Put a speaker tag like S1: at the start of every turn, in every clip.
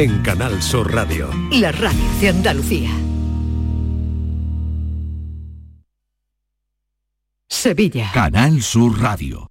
S1: en Canal Sur Radio.
S2: La radio de Andalucía. Sevilla.
S3: Canal Sur Radio.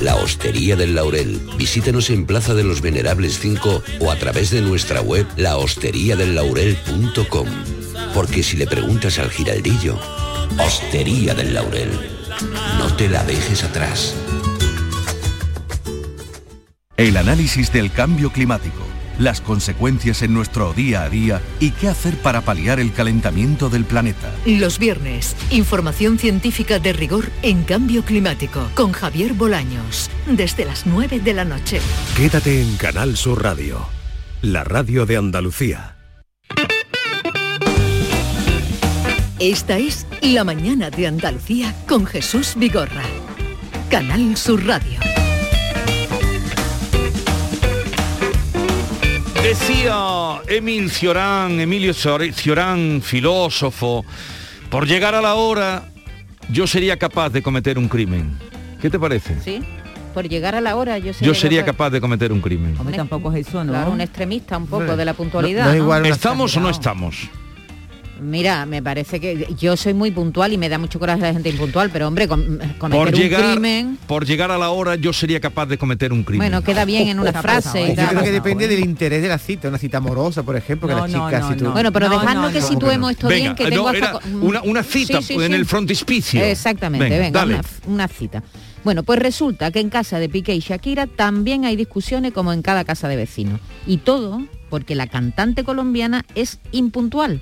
S4: La Hostería del Laurel. Visítenos en Plaza de los Venerables 5 o a través de nuestra web lahosteriadellaurel.com. Porque si le preguntas al giraldillo, Hostería del Laurel, no te la dejes atrás.
S3: El análisis del cambio climático, las consecuencias en nuestro día a día y qué hacer para paliar el calentamiento del planeta.
S2: Los viernes, información científica de rigor en cambio climático con Javier Bolaños, desde las 9 de la noche.
S1: Quédate en Canal Sur Radio, la radio de Andalucía.
S2: Esta es La mañana de Andalucía con Jesús Vigorra. Canal Sur Radio.
S5: Decía Emil Ciorán, Emilio Ciorán, filósofo, por llegar a la hora yo sería capaz de cometer un crimen. ¿Qué te parece?
S6: Sí. Por llegar a la hora yo sería,
S5: yo sería capaz de cometer un crimen.
S6: Hombre, tampoco es eso, ¿no? Claro, un extremista un poco de la puntualidad.
S5: No, no ¿Estamos o no estamos?
S6: Mira, me parece que yo soy muy puntual y me da mucho coraje la gente impuntual, pero hombre, com cometer
S5: por llegar,
S6: un crimen...
S5: Por llegar a la hora yo sería capaz de cometer un crimen.
S6: Bueno, queda bien en una frase.
S7: Yo creo que depende del interés de la cita, una cita amorosa, por ejemplo, que la chica si tú...
S6: Bueno, pero dejando que situemos esto bien, que tengo hasta...
S5: una, una, cita sí, sí, en el frontispicio.
S6: Exactamente, venga, venga una, una cita. Bueno, pues resulta que en casa de Piqué y Shakira también hay discusiones como en cada casa de vecinos. Y todo porque la cantante colombiana es impuntual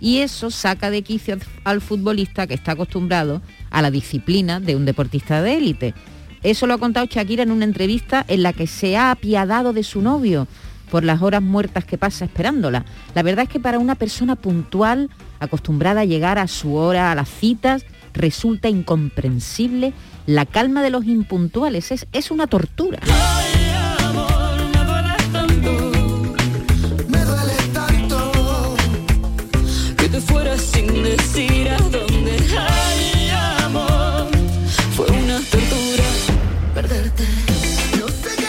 S6: y eso saca de quicio al futbolista que está acostumbrado a la disciplina de un deportista de élite. Eso lo ha contado Shakira en una entrevista en la que se ha apiadado de su novio por las horas muertas que pasa esperándola. La verdad es que para una persona puntual, acostumbrada a llegar a su hora a las citas, resulta incomprensible la calma de los impuntuales. Es, es una tortura.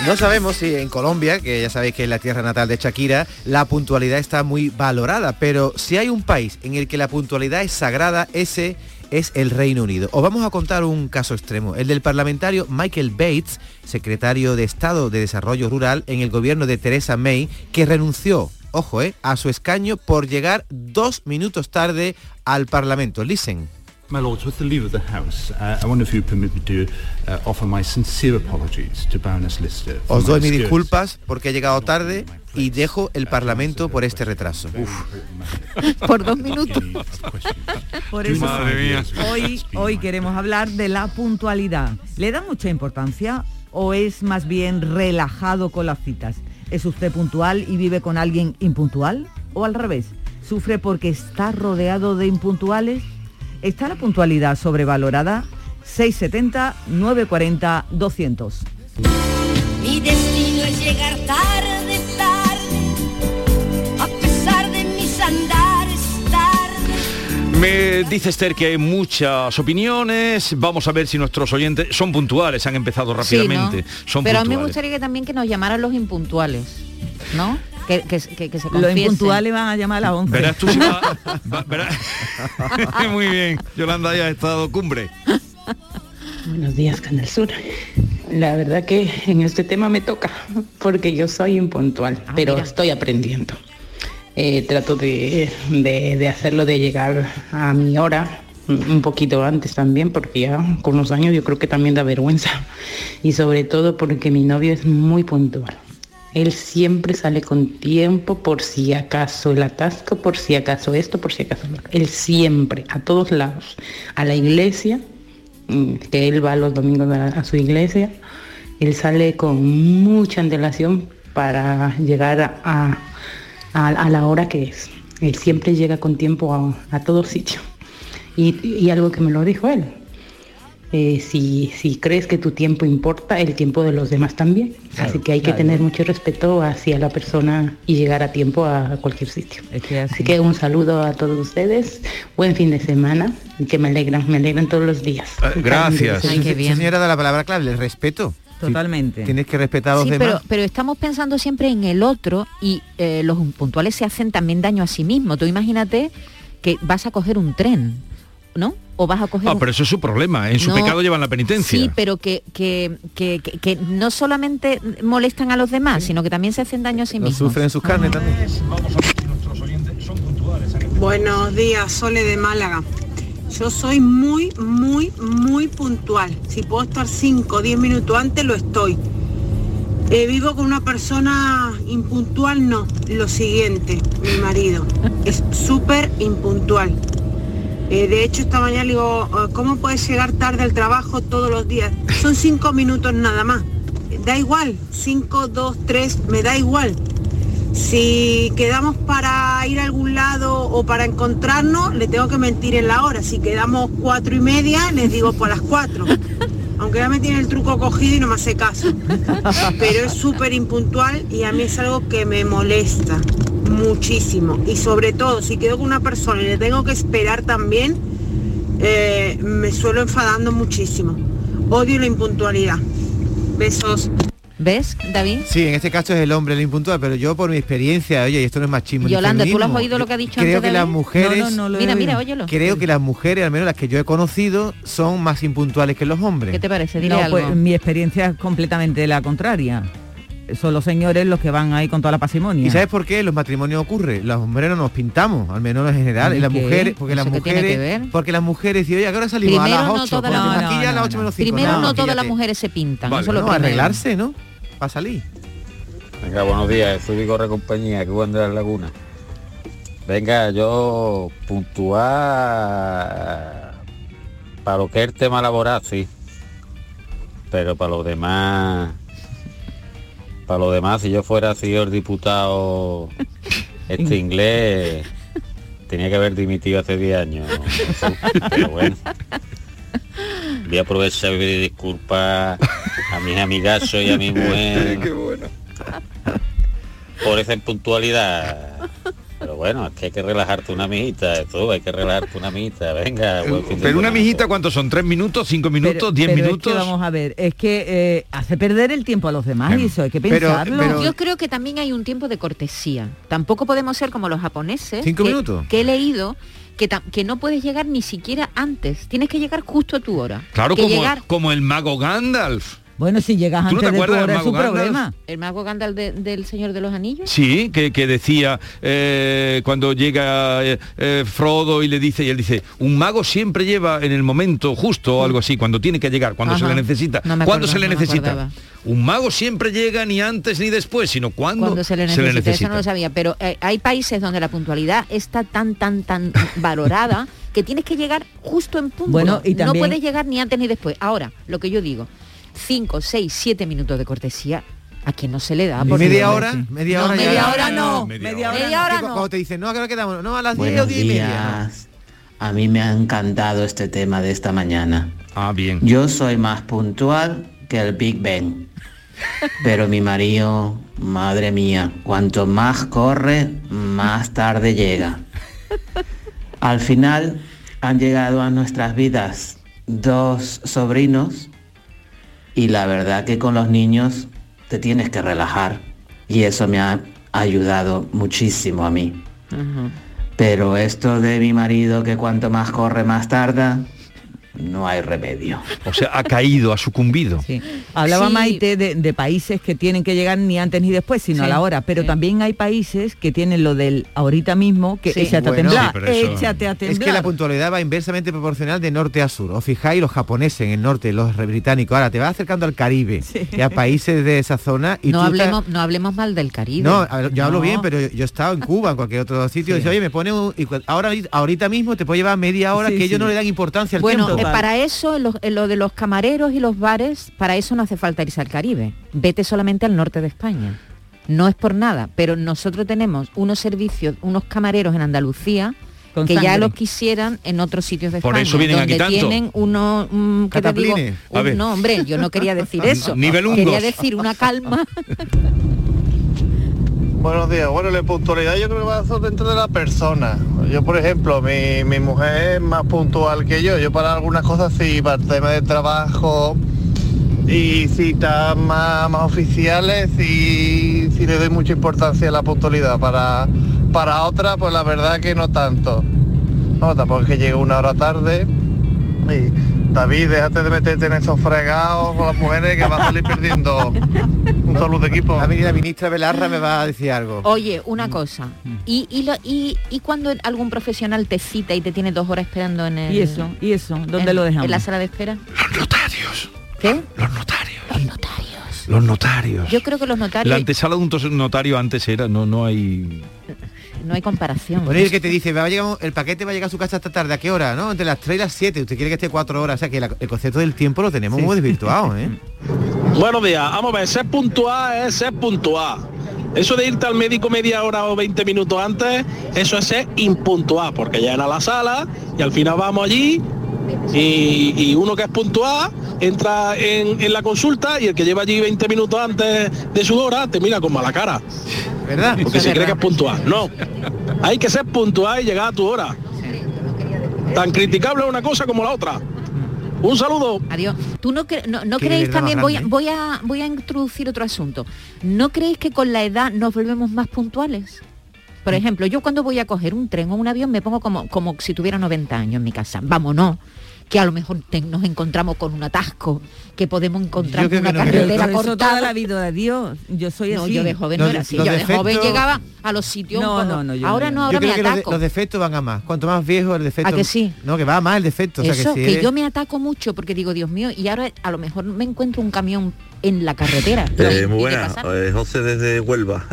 S7: No sabemos si en Colombia, que ya sabéis que es la tierra natal de Shakira, la puntualidad está muy valorada, pero si hay un país en el que la puntualidad es sagrada, ese es el Reino Unido. Os vamos a contar un caso extremo, el del parlamentario Michael Bates, secretario de Estado de Desarrollo Rural en el gobierno de Theresa May, que renunció ojo, eh, a su escaño por llegar dos minutos tarde al Parlamento. Listen.
S8: My Lords, with the leave of the House, uh, I wonder if you permit me to uh, offer my sincere apologies to Baroness Lister.
S7: Os doy mis disculpas porque he llegado tarde y dejo el Parlamento por este retraso. Uf.
S6: por dos minutos.
S9: por eso hoy, hoy queremos hablar de la puntualidad. ¿Le da mucha importancia o es más bien relajado con las citas? ¿Es usted puntual y vive con alguien impuntual? ¿O al revés? ¿Sufre porque está rodeado de impuntuales? ¿Está la puntualidad sobrevalorada? 670 940 200.
S10: Mi destino es llegar tarde, tarde, a pesar de mis andares tarde.
S5: Me dice Esther que hay muchas opiniones. Vamos a ver si nuestros oyentes son puntuales, han empezado rápidamente.
S6: Sí,
S5: ¿no? son
S6: Pero
S5: puntuales.
S6: a mí me gustaría que también que nos llamaran los impuntuales, ¿no? Que, que, que, que se
S9: Los
S6: confiesen.
S9: impuntuales van a llamar a las 11.
S5: Verás tú si va- va- verás- Muy bien, Yolanda ya ha estado cumbre.
S11: Buenos días, Canal Sur. La verdad que en este tema me toca, porque yo soy impuntual, pero estoy aprendiendo. Eh, trato de, de- de hacerlo, de llegar a mi hora, un poquito antes también, porque ya con los años yo creo que también da vergüenza. Y sobre todo porque mi novio es muy puntual. Él siempre sale con tiempo por si acaso el atasco, por si acaso esto, por si acaso. Él siempre, a todos lados. A la iglesia, mm, que él va los domingos a, su iglesia, él sale con mucha antelación para llegar a, a- la hora que es. Él siempre llega con tiempo a, todo sitio. Y algo que me lo dijo él. Eh, si, si crees que tu tiempo importa, el tiempo de los demás también. Así que hay que tener mucho respeto hacia la persona y llegar a tiempo a cualquier sitio. así. que un saludo a todos ustedes, buen fin de semana y que me alegran, me alegran todos los días.
S5: gracias.
S7: Ay, Señora, da la palabra clave, el respeto.
S9: Totalmente.
S7: Tienes que respetar a los
S6: Sí,
S7: demás.
S6: pero, pero estamos pensando siempre en el otro y eh, los puntuales se hacen también daño a sí mismos. Tú imagínate que vas a coger un tren, ¿no? O vas a coger
S5: Ah, pero eso es su problema. En su
S6: No,
S5: pecado llevan la penitencia.
S6: Sí, pero que, que, que- que- que no solamente molestan a los demás, sino que también se hacen daño a sí
S7: Lo
S6: mismos.
S7: sufren en sus carnes también.
S12: Buenos días, Sole de Málaga. Yo soy muy, muy, muy puntual. Si puedo estar 5 o 10 minutos antes, lo estoy. Eh, vivo con una persona impuntual, no. Lo siguiente, mi marido. Es súper impuntual. Eh, de hecho, esta mañana le digo, "Ah, ¿cómo puedes llegar tarde al trabajo todos los días? Son cinco minutos nada más. Da igual, 5, 2, 3, me da igual. Si quedamos para ir a algún lado o para encontrarnos, le tengo que mentir en la hora. Si quedamos cuatro y media, les digo por las cuatro. Aunque ya me tiene el truco cogido y no me hace caso. Pero es súper impuntual y a mí es algo que me molesta muchísimo. Y sobre todo, si quedo con una persona y le tengo que esperar también, eh, me suelo enfadando muchísimo. Odio la impuntualidad. Besos.
S6: ¿Ves, David?
S7: Sí, en este caso es el hombre el impuntual, pero yo por mi experiencia, oye, y esto no es machismo.
S6: Yolanda, ¿tú lo has oído lo que ha dicho
S7: Creo
S6: antes
S7: que las mujeres...
S6: No, no, no Mira, mira, óyelo.
S7: Creo que las mujeres, al menos las que yo he conocido, son más impuntuales que los hombres.
S6: ¿Qué te parece? Dile
S9: No,
S6: algo.
S9: pues mi experiencia es completamente la contraria. Son los señores los que van ahí con toda la pasimonia.
S7: ¿Y sabes por qué los matrimonios ocurre? Los hombres no nos pintamos, al menos en general.
S9: ¿Y
S7: Y las
S9: qué?
S7: mujeres, porque las
S9: ¿Eso qué tiene
S7: mujeres, porque las mujeres dicen, oye, ¿a qué hora salimos? a las
S6: no
S7: 8,
S6: todas
S7: pues
S6: las-
S7: te maquillas
S6: no,
S7: a las
S6: no,
S7: 8 menos 5.
S6: Primero no todas las mujeres se pintan.
S7: Vale,
S6: eso es lo
S7: no,
S6: primero.
S7: arreglarse, ¿no? Para salir.
S13: Venga, buenos días, soy Vigorre Compañía, que de la laguna. Venga, yo puntual para lo que es el tema laboral, sí. Pero para los demás, para los demás, si yo fuera señor diputado este inglés, tenía que haber dimitido hace 10 años. Jesús. Pero bueno. Voy a aprovechar y pedir disculpas a mis amigazos y a mi mujer
S5: Qué bueno.
S13: por esa impuntualidad. Pero bueno, es que hay que relajarte una mijita, tú, hay que relajarte una mijita. Venga, buen fin de
S5: Pero una mijita, ¿cuántos son? ¿Tres minutos? ¿Cinco minutos? ¿Diez
S9: Pero es
S5: minutos?
S9: que vamos a ver, es que eh, hace perder el tiempo a los demás y eso hay que pensarlo.
S6: Yo creo que también hay un tiempo de cortesía. Tampoco podemos ser como los japoneses.
S7: ¿Cinco
S6: que,
S7: minutos?
S6: Que he leído que, que no puedes llegar ni siquiera antes. Tienes que llegar justo a tu hora.
S5: Claro,
S6: que
S5: como,
S6: llegar
S5: como el mago Gandalf.
S9: Bueno, si llegas
S5: ¿Tú no te
S9: antes de tu
S5: acuerdas del
S9: hora es su
S5: Gandalf?
S9: problema.
S6: el mago Gandalf de- del Señor de los Anillos.
S5: Sí, que, que decía eh, cuando llega eh, eh, Frodo y le dice, y él dice, un mago siempre lleva en el momento justo o algo así, cuando tiene que llegar, cuando se le necesita.
S6: No me
S5: ¿Cuándo
S6: acordaba,
S5: se le
S6: no
S5: necesita? Un mago siempre llega ni antes ni después, sino cuando,
S6: Cuando se le necesita, eso no lo sabía, pero eh, hay países donde la puntualidad está tan, tan, tan valorada que tienes que llegar justo en punto.
S9: Bueno, y
S6: No
S9: también-
S6: puedes llegar ni antes ni después. Ahora, lo que yo digo, 5, 6, 7 minutos de cortesía, a quien no se le da.
S7: ¿Y
S6: por
S7: media hora? Media
S6: No,
S7: hora ya.
S6: media hora no.
S7: Media
S6: Media
S7: hora,
S6: no.
S7: Cuando te dicen, no. No, a las 10 o
S14: Buenos
S7: 10 y media.
S14: días. A mí me ha encantado este tema de esta mañana.
S5: Ah, bien.
S14: Yo soy más puntual que el Big Ben. Pero mi marido, madre mía, cuanto más corre, más tarde llega. Al final han llegado a nuestras vidas dos sobrinos y la verdad que con los niños te tienes que relajar y eso me ha ayudado muchísimo a mí. Pero esto de mi marido que cuanto más corre más tarda, no hay remedio.
S5: O sea, ha caído, ha sucumbido.
S9: Hablaba
S6: Sí.
S9: Maite de, de países que tienen que llegar ni antes ni después, sino a la hora. Pero
S6: sí.
S9: también hay países que tienen lo del ahorita mismo, que
S6: Sí.
S9: échate
S7: Bueno,
S9: a temblar,
S7: eso-
S9: échate a temblar.
S7: Es que la puntualidad va inversamente proporcional de norte a sur. Os fijáis, los japoneses en el norte, los británicos, ahora te vas acercando al Caribe y a países de esa zona y
S6: no
S7: tú
S6: hablemos, no hablemos mal del Caribe.
S7: No, yo hablo bien, pero yo he estado en Cuba, en cualquier otro sitio, y dice, oye, me pone un... ahora, ahorita mismo te puede llevar media hora
S9: Sí,
S7: que ellos no le dan importancia al
S6: Bueno,
S7: tiempo.
S6: Eh, para eso, en lo, en lo de los camareros y los bares, para eso no hace falta irse al Caribe. Vete solamente al norte de España. No es por nada, pero nosotros tenemos unos servicios, unos camareros en Andalucía
S9: Con
S6: que ya los quisieran en otros sitios de
S5: Por
S6: España.
S5: eso vienen
S6: donde
S5: aquí tanto.
S6: tienen unos, mm, ¿qué te digo? Un- no, hombre, yo no quería decir eso.
S5: Nivelungos.
S6: Quería decir una calma.
S15: Buenos días. Bueno, la puntualidad yo creo que va dentro de la persona. Yo, por ejemplo, mi, mi mujer es más puntual que yo. Yo para algunas cosas sí, para el de trabajo y citas más, más oficiales sí, sí le doy mucha importancia a la puntualidad. Para, para otras, pues la verdad que no tanto. No, tampoco es que llegue una hora tarde. Y, David, déjate de meterte en esos fregados con las mujeres que vas a salir perdiendo un saludo de equipo.
S7: A mí la ministra Belarra me va a decir algo.
S6: Oye, una cosa. ¿Y, y, lo- y, y cuando algún profesional te cita y te tiene dos horas esperando en el...
S9: ¿Y eso? ¿Y eso? ¿Dónde
S6: en-
S9: lo dejamos?
S6: En la sala de espera.
S5: Los notarios.
S6: ¿Qué?
S5: Los notarios.
S6: Los notarios.
S5: Los notarios.
S6: Yo creo que los
S5: La
S6: notarios...
S5: antesala de un notario antes era, no, no hay...
S6: No hay comparación.
S7: Bueno, el que te dice, va a llegar, el paquete va a llegar a su casa esta tarde, ¿a qué hora? ¿No? Entre las 3 y las 7, usted quiere que esté cuatro horas, o sea que la- el concepto del tiempo lo tenemos muy desvirtuado, ¿eh?
S16: Buenos días, vamos a ver, ser puntual es ser puntual. Eso de irte al médico media hora o 20 minutos antes, eso es ser impuntual, porque llegan a la sala y al final vamos allí y, y uno que es puntual entra en, en la consulta y el que lleva allí 20 minutos antes de su hora te mira con mala cara.
S7: ¿Verdad?
S16: Porque se cree que es puntual. No, hay que ser puntual y llegar a tu hora. Tan criticable una cosa como la otra. Un saludo.
S6: Adiós. ¿Tú no, cre- no, no creéis también, voy, a-
S16: ¿eh?
S6: voy, a, voy a introducir otro asunto, ¿no creéis que con la edad nos volvemos más puntuales? Por ejemplo, yo cuando voy a coger un tren o un avión me pongo como, como si tuviera 90 años en mi casa. Vámonos, que a lo mejor te- nos encontramos con un atasco, que podemos encontrar
S9: creo
S6: una
S9: que no.
S6: carretera
S9: eso
S6: cortada.
S9: toda la vida de Dios. Yo soy
S6: No,
S9: así.
S6: yo de joven no era así. Yo de joven llegaba a los sitios
S9: No,
S6: poco-
S9: no, no, yo
S6: ahora
S9: no,
S6: no,
S9: yo
S6: ahora
S7: Yo creo
S6: me
S7: que los, de-
S6: ataco.
S7: los defectos van a más. Cuanto más viejo el defecto...
S6: ¿A que sí?
S7: No, que va a más el defecto. o sea, que,
S6: que,
S7: si eres-
S6: yo me ataco mucho porque digo, Dios mío, y ahora a lo mejor me encuentro un camión en la carretera.
S17: Eh,
S6: ¿Y
S17: muy buena, eh, José desde Huelva.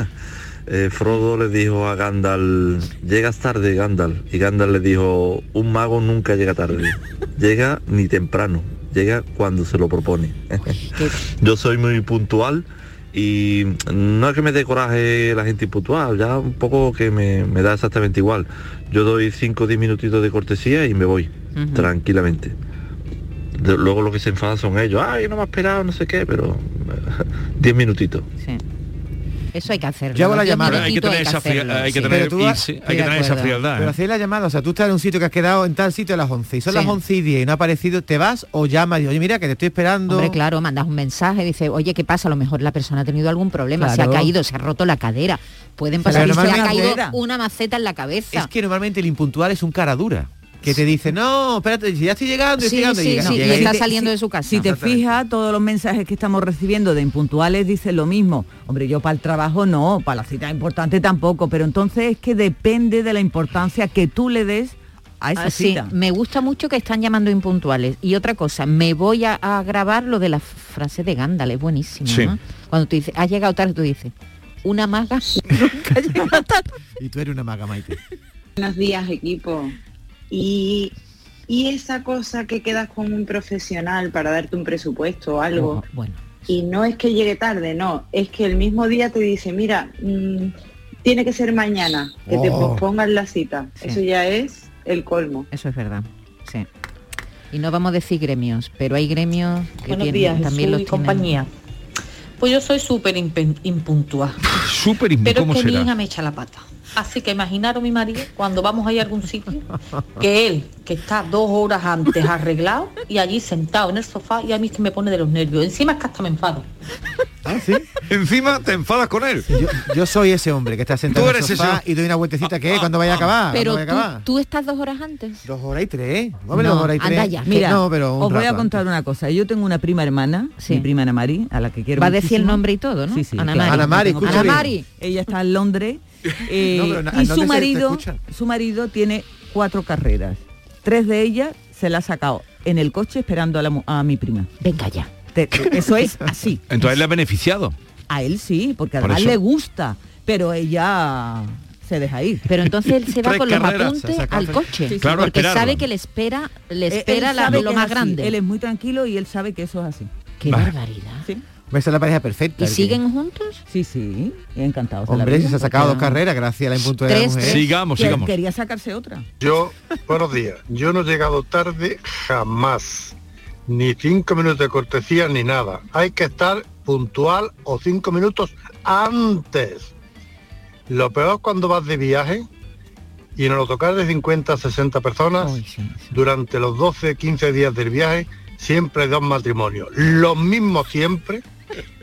S17: Eh, Frodo le dijo a Gandalf, llegas tarde Gandalf. Y Gandalf le dijo, un mago nunca llega tarde. Llega ni temprano, llega cuando se lo propone. Yo soy muy puntual y no es que me dé coraje la gente impuntual, ya un poco que me, me da exactamente igual. Yo doy 5 o 10 minutitos de cortesía y me voy, tranquilamente. De- luego lo que se enfadan son ellos, ay, no me ha esperado, no sé qué, pero 10 minutitos.
S6: Eso hay que hacerlo.
S7: Yo hago la llamada. Pero
S5: hay que tener esa frialdad.
S7: Pero
S5: ¿eh?
S7: hacéis la llamada, o sea, tú estás en un sitio que has quedado en tal sitio a las 11 y son
S6: Sí.
S7: las 11 y 10 y no ha aparecido, te vas o llamas y dices, oye, mira, que te estoy esperando.
S6: Hombre, claro, mandas un mensaje, dice, oye, ¿qué pasa? A lo mejor la persona ha tenido algún problema, se ha caído, se ha roto la cadera. Pueden
S7: Pero
S6: pasar, y se ha caído una maceta en la cabeza.
S7: Es que normalmente el impuntual es un cara dura. Que te dice, no, espérate, si ya estoy llegando, estoy llegando.
S6: sí,
S7: y llega-
S6: sí,
S7: llega
S6: y
S7: y
S6: está
S7: te-
S6: saliendo de su casa.
S9: Si te fijas, todos los mensajes que estamos recibiendo de impuntuales dicen lo mismo. Hombre, yo para el trabajo no, para la cita importante tampoco, pero entonces es que depende de la importancia que tú le des a esa
S6: Ah, sí,
S9: cita.
S6: me gusta mucho que están llamando impuntuales. Y otra cosa, me voy a, a grabar lo de la frase de Gandalf, es buenísimo.
S7: Sí.
S6: ¿no? Cuando tú dices, has llegado tarde, tú dices, una maga nunca llega tarde.
S7: Y tú eres una maga, Maite.
S18: Buenos días, equipo. Y, y esa cosa que quedas con un profesional para darte un presupuesto o algo.
S6: Bueno.
S18: Y no es que llegue tarde, no. Es que el mismo día te dice, mira, mm, tiene que ser mañana, que te pospongan la cita.
S6: Sí.
S18: Eso ya es el colmo.
S6: Eso es verdad, sí. Y no vamos a decir gremios, pero hay gremios que
S19: Buenos
S6: tienen,
S19: días,
S6: también los
S19: compañía. Pues yo soy súper impuntual.
S5: Súper imp-
S19: Pero
S5: ¿cómo
S19: es que mi
S5: será?
S19: hija me echa la pata. Así que imaginaros mi marido cuando vamos a ir a algún sitio, que él, que está dos horas antes arreglado y allí sentado en el sofá y a mí es que me pone de los nervios. Encima es que hasta me enfado.
S5: Encima te enfadas con él.
S7: Yo, yo soy ese hombre que está sentado
S5: Tú
S7: en el
S5: eres
S7: sofá
S5: ese-
S7: y doy una vueltecita que es cuando vaya a acabar.
S6: Pero tú,
S7: vaya a acabar.
S6: tú estás dos horas antes.
S7: Dos horas y tres. Hombre,
S6: No,
S7: dos horas y tres.
S6: anda ya.
S7: Que
S9: Mira,
S7: no, pero un
S9: os voy a contar una cosa. Yo tengo una prima hermana, mi prima Ana Mari, a la que quiero
S6: Va a decir el nombre y todo, ¿no?
S9: Sí, sí.
S6: Ana. Mari. Ana Mari. Ana Mari.
S9: Ella está en Londres eh,
S7: No,
S9: y su marido, su marido tiene cuatro carreras. Tres de ellas se las ha sacado en el coche esperando la a mi prima.
S6: Venga ya.
S9: Eso es así.
S5: Entonces le ha beneficiado.
S9: A él sí, porque
S5: Por
S9: además le gusta, pero ella se deja ir.
S6: Pero entonces él se va
S9: Tres
S6: con los
S9: carreras.
S6: apuntes al coche.
S9: Sí, sí.
S5: Claro,
S6: porque
S5: esperarlo.
S6: sabe que le espera, le
S9: Él- él
S6: espera la-
S9: sabe
S6: lo más grande.
S9: Él es muy tranquilo y él sabe que eso es así.
S6: Qué barbaridad.
S7: Esa es la pareja perfecta.
S6: ¿Y
S7: que-
S6: siguen juntos?
S9: Sí, sí, encantados.
S7: Hombre, se ha sacado
S9: porque
S7: dos carreras gracias a la impuntualidad de la mujer.
S5: Sigamos,
S9: que-
S5: sigamos.
S9: Quería sacarse otra.
S20: Yo, buenos días. Yo no he llegado tarde jamás. Ni cinco minutos de cortesía ni nada. Hay que estar puntual o cinco minutos antes. Lo peor es cuando vas de viaje y en el autocar de 50 a 60 personas, durante los 12, 15 días del viaje, siempre hay dos matrimonios. Los mismos siempre,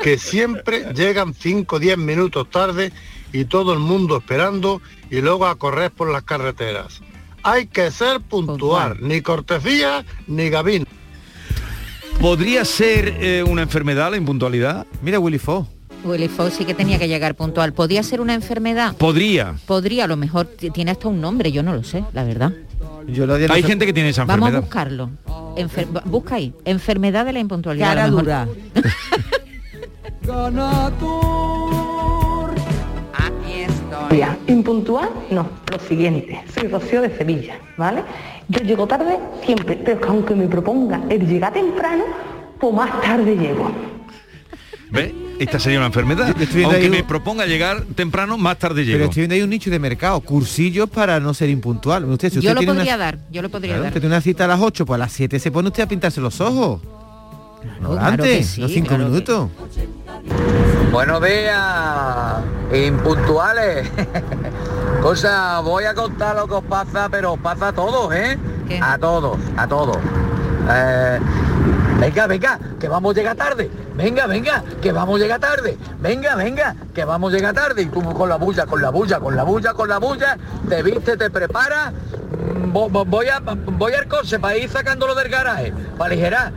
S20: que siempre llegan 5 o 10 minutos tarde y todo el mundo esperando y luego a correr por las carreteras. Hay que ser puntual, ni cortesía ni gabín.
S5: ¿Podría ser eh, una enfermedad la impuntualidad?
S7: Mira Willy Fo.
S6: Willy Fox sí que tenía que llegar puntual. ¿Podía ser una enfermedad?
S5: Podría.
S6: Podría, a lo mejor tiene hasta un nombre, yo no lo sé, la verdad.
S7: Yo lo
S5: Hay gente que tiene esa
S6: Vamos a
S5: enfermedad.
S6: buscarlo. Enfer- busca ahí. Enfermedad de la impuntualidad.
S9: Cara
S6: a lo mejor.
S9: dura.
S21: Mira, impuntual, no, lo siguiente, soy Rocío de Sevilla, ¿vale? Yo llego tarde siempre, pero que aunque me proponga el llegar temprano, pues más tarde llego.
S5: ¿Ve? Esta sería una enfermedad. Aunque
S7: ahí
S5: me proponga llegar temprano, más tarde
S7: Pero
S5: llego.
S7: estoy viendo ahí un nicho de mercado, cursillos para no ser impuntual. Usted, si
S6: Yo
S7: usted
S6: lo
S7: tiene una-
S6: podría dar, yo lo podría
S7: Claro,
S6: dar.
S7: usted tiene una cita a las 8, pues a las 7 se pone usted a pintarse los ojos. no
S6: claro
S7: antes,
S6: sí,
S7: no 5
S6: claro que-
S7: minutos.
S22: Buenos días, impuntuales. Cosa, voy a contar lo que os pasa, pero os pasa a todos, ¿eh? A todos, a todos. Eh, venga, venga, que vamos a llegar tarde. Venga, venga, que vamos a llegar tarde. Venga, venga, que vamos a llegar tarde. Y tú con la bulla, con la bulla, con la bulla, con la bulla, te viste, te preparas. Mm, vo- vo- Voy, a, voy al coche para ir sacándolo del garaje, para aligerar.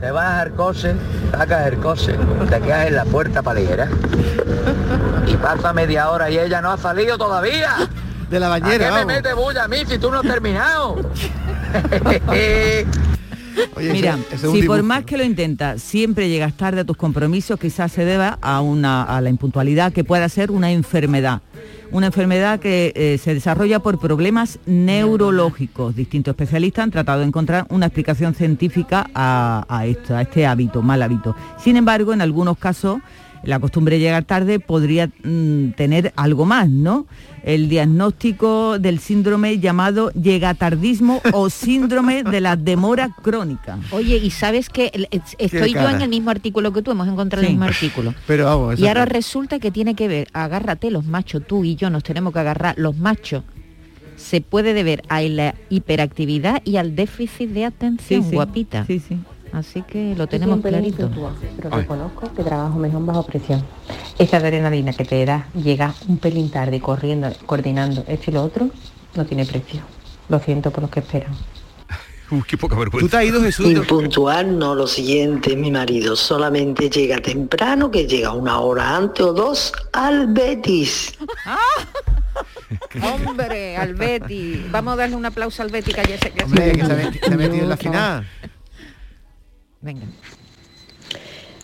S22: Te vas al coche, sacas el coche, te quedas en la puerta para aligerar. Y pasa media hora y ella no ha salido todavía.
S7: De la
S22: ¿A
S7: bañera,
S22: qué me mete bulla a mí si tú no has terminado?
S9: Mira,
S7: ese- ese
S9: si por más que lo intentas, siempre llegas tarde a tus compromisos, quizás se deba a, una, a la impuntualidad que pueda ser una enfermedad. Una enfermedad que eh, se desarrolla por problemas neurológicos. Distintos especialistas han tratado de encontrar una explicación científica a, a esto, a este hábito, mal hábito. Sin embargo, en algunos casos, la costumbre de llegar tarde podría mm, tener algo más, ¿no? El diagnóstico del síndrome llamado llegatardismo o síndrome de la demora crónica.
S6: Oye, y sabes que estoy yo en el mismo artículo que tú, hemos encontrado
S9: Sí.
S6: el mismo artículo.
S7: Pero vamos, eso
S6: Y ahora
S7: es-
S6: resulta que tiene que ver, agárrate los machos, tú y yo nos tenemos que agarrar los machos. Se puede deber a la hiperactividad y al déficit de atención,
S9: Sí, sí.
S6: guapita.
S9: Sí, sí.
S6: Así que lo tenemos clarito.
S23: pero reconozco que trabajo mejor bajo presión. Esa adrenalina que te da, llega un pelín tarde, corriendo, coordinando esto y lo otro, no tiene precio. Lo siento por los que esperan.
S5: Uy, qué poca vergüenza.
S7: ¿Tú te has ido, Jesús?
S24: Impuntual, no lo siguiente, mi marido solamente llega temprano, que llega una hora antes o dos al Betis.
S6: Hombre, al Betty. Vamos a darle un aplauso al Betty que ayer se,
S7: Hombre, que se ha metido en la final.
S6: Venga.